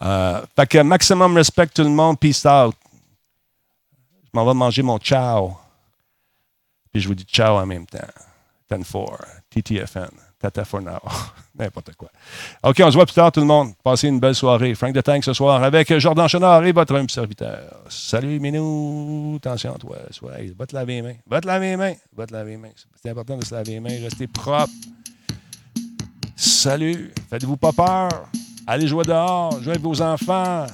Euh, fait que maximum respect tout le monde. Peace out. Je m'en vais manger mon ciao. Puis je vous dis ciao en même temps. 10-4, TTFN, Tata for now. N'importe quoi. OK, on se voit plus tard, tout le monde. Passez une belle soirée. Frank de Tank ce soir avec Jordan Chenard et votre humble serviteur. Salut, Minou. Attention à toi. Sois, va te laver les mains. Va te laver les mains. Va te laver les mains. C'est important de se laver les mains. Restez propre. Salut. Faites-vous pas peur. Allez jouer dehors. Jouez avec vos enfants.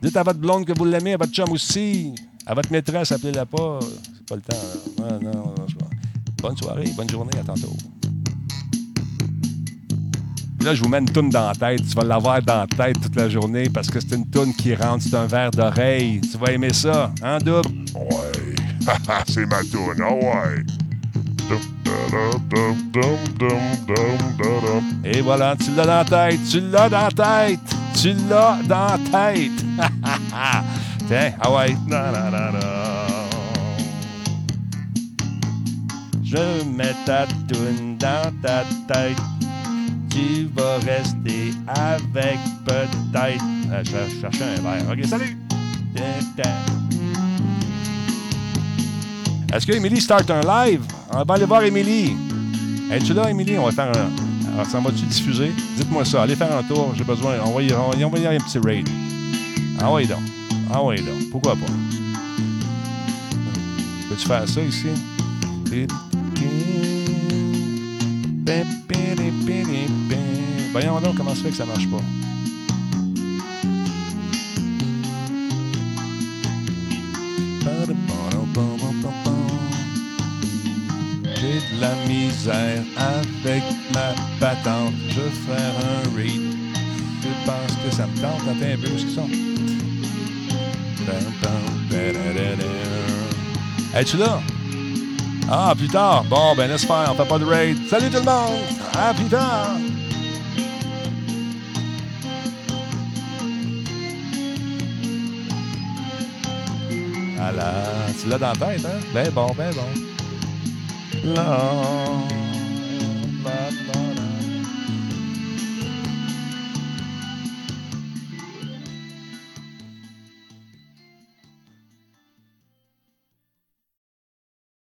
Dites à votre blonde que vous l'aimez, à votre chum aussi. À votre maîtresse, appelez-la pas. Pas le temps. Non, non, non. Bonne soirée, bonne journée, à tantôt. Puis là, je vous mets une toune dans la tête. Tu vas l'avoir dans la tête toute la journée parce que c'est une toune qui rentre, c'est un verre d'oreille. Tu vas aimer ça, hein, double? Ouais. c'est ma toune, ah ouais. Et voilà, tu l'as dans la tête, tu l'as dans la tête, tu l'as dans la tête. Tiens, ah ouais. Je mets ta toune dans ta tête. Tu vas rester avec peut-être. Euh, je cherchais un verre. OK, salut! Est-ce que Émilie start un live? On va aller voir Émilie. Es-tu là, Émilie? On va faire un. Alors, ça va-tu diffuser? Dites-moi ça. Allez faire un tour. J'ai besoin. On va y, on aller un petit raid. Ah oui, donc. Ah oui, donc. Pourquoi pas? Peux-tu faire ça ici? Voyons donc comment ça fait que ça marche pas. J'ai de la misère avec ma patente. Je vais faire un read. Je pense que ça me tente? Attends un peu, ce qu'ils sont? Es-tu là? Ah, plus tard. Bon, ben laisse faire, on fait pas de raid. Salut tout le monde! À plus tard! Voilà, tu l'as dans la tête, hein? Ben bon, ben bon. Là.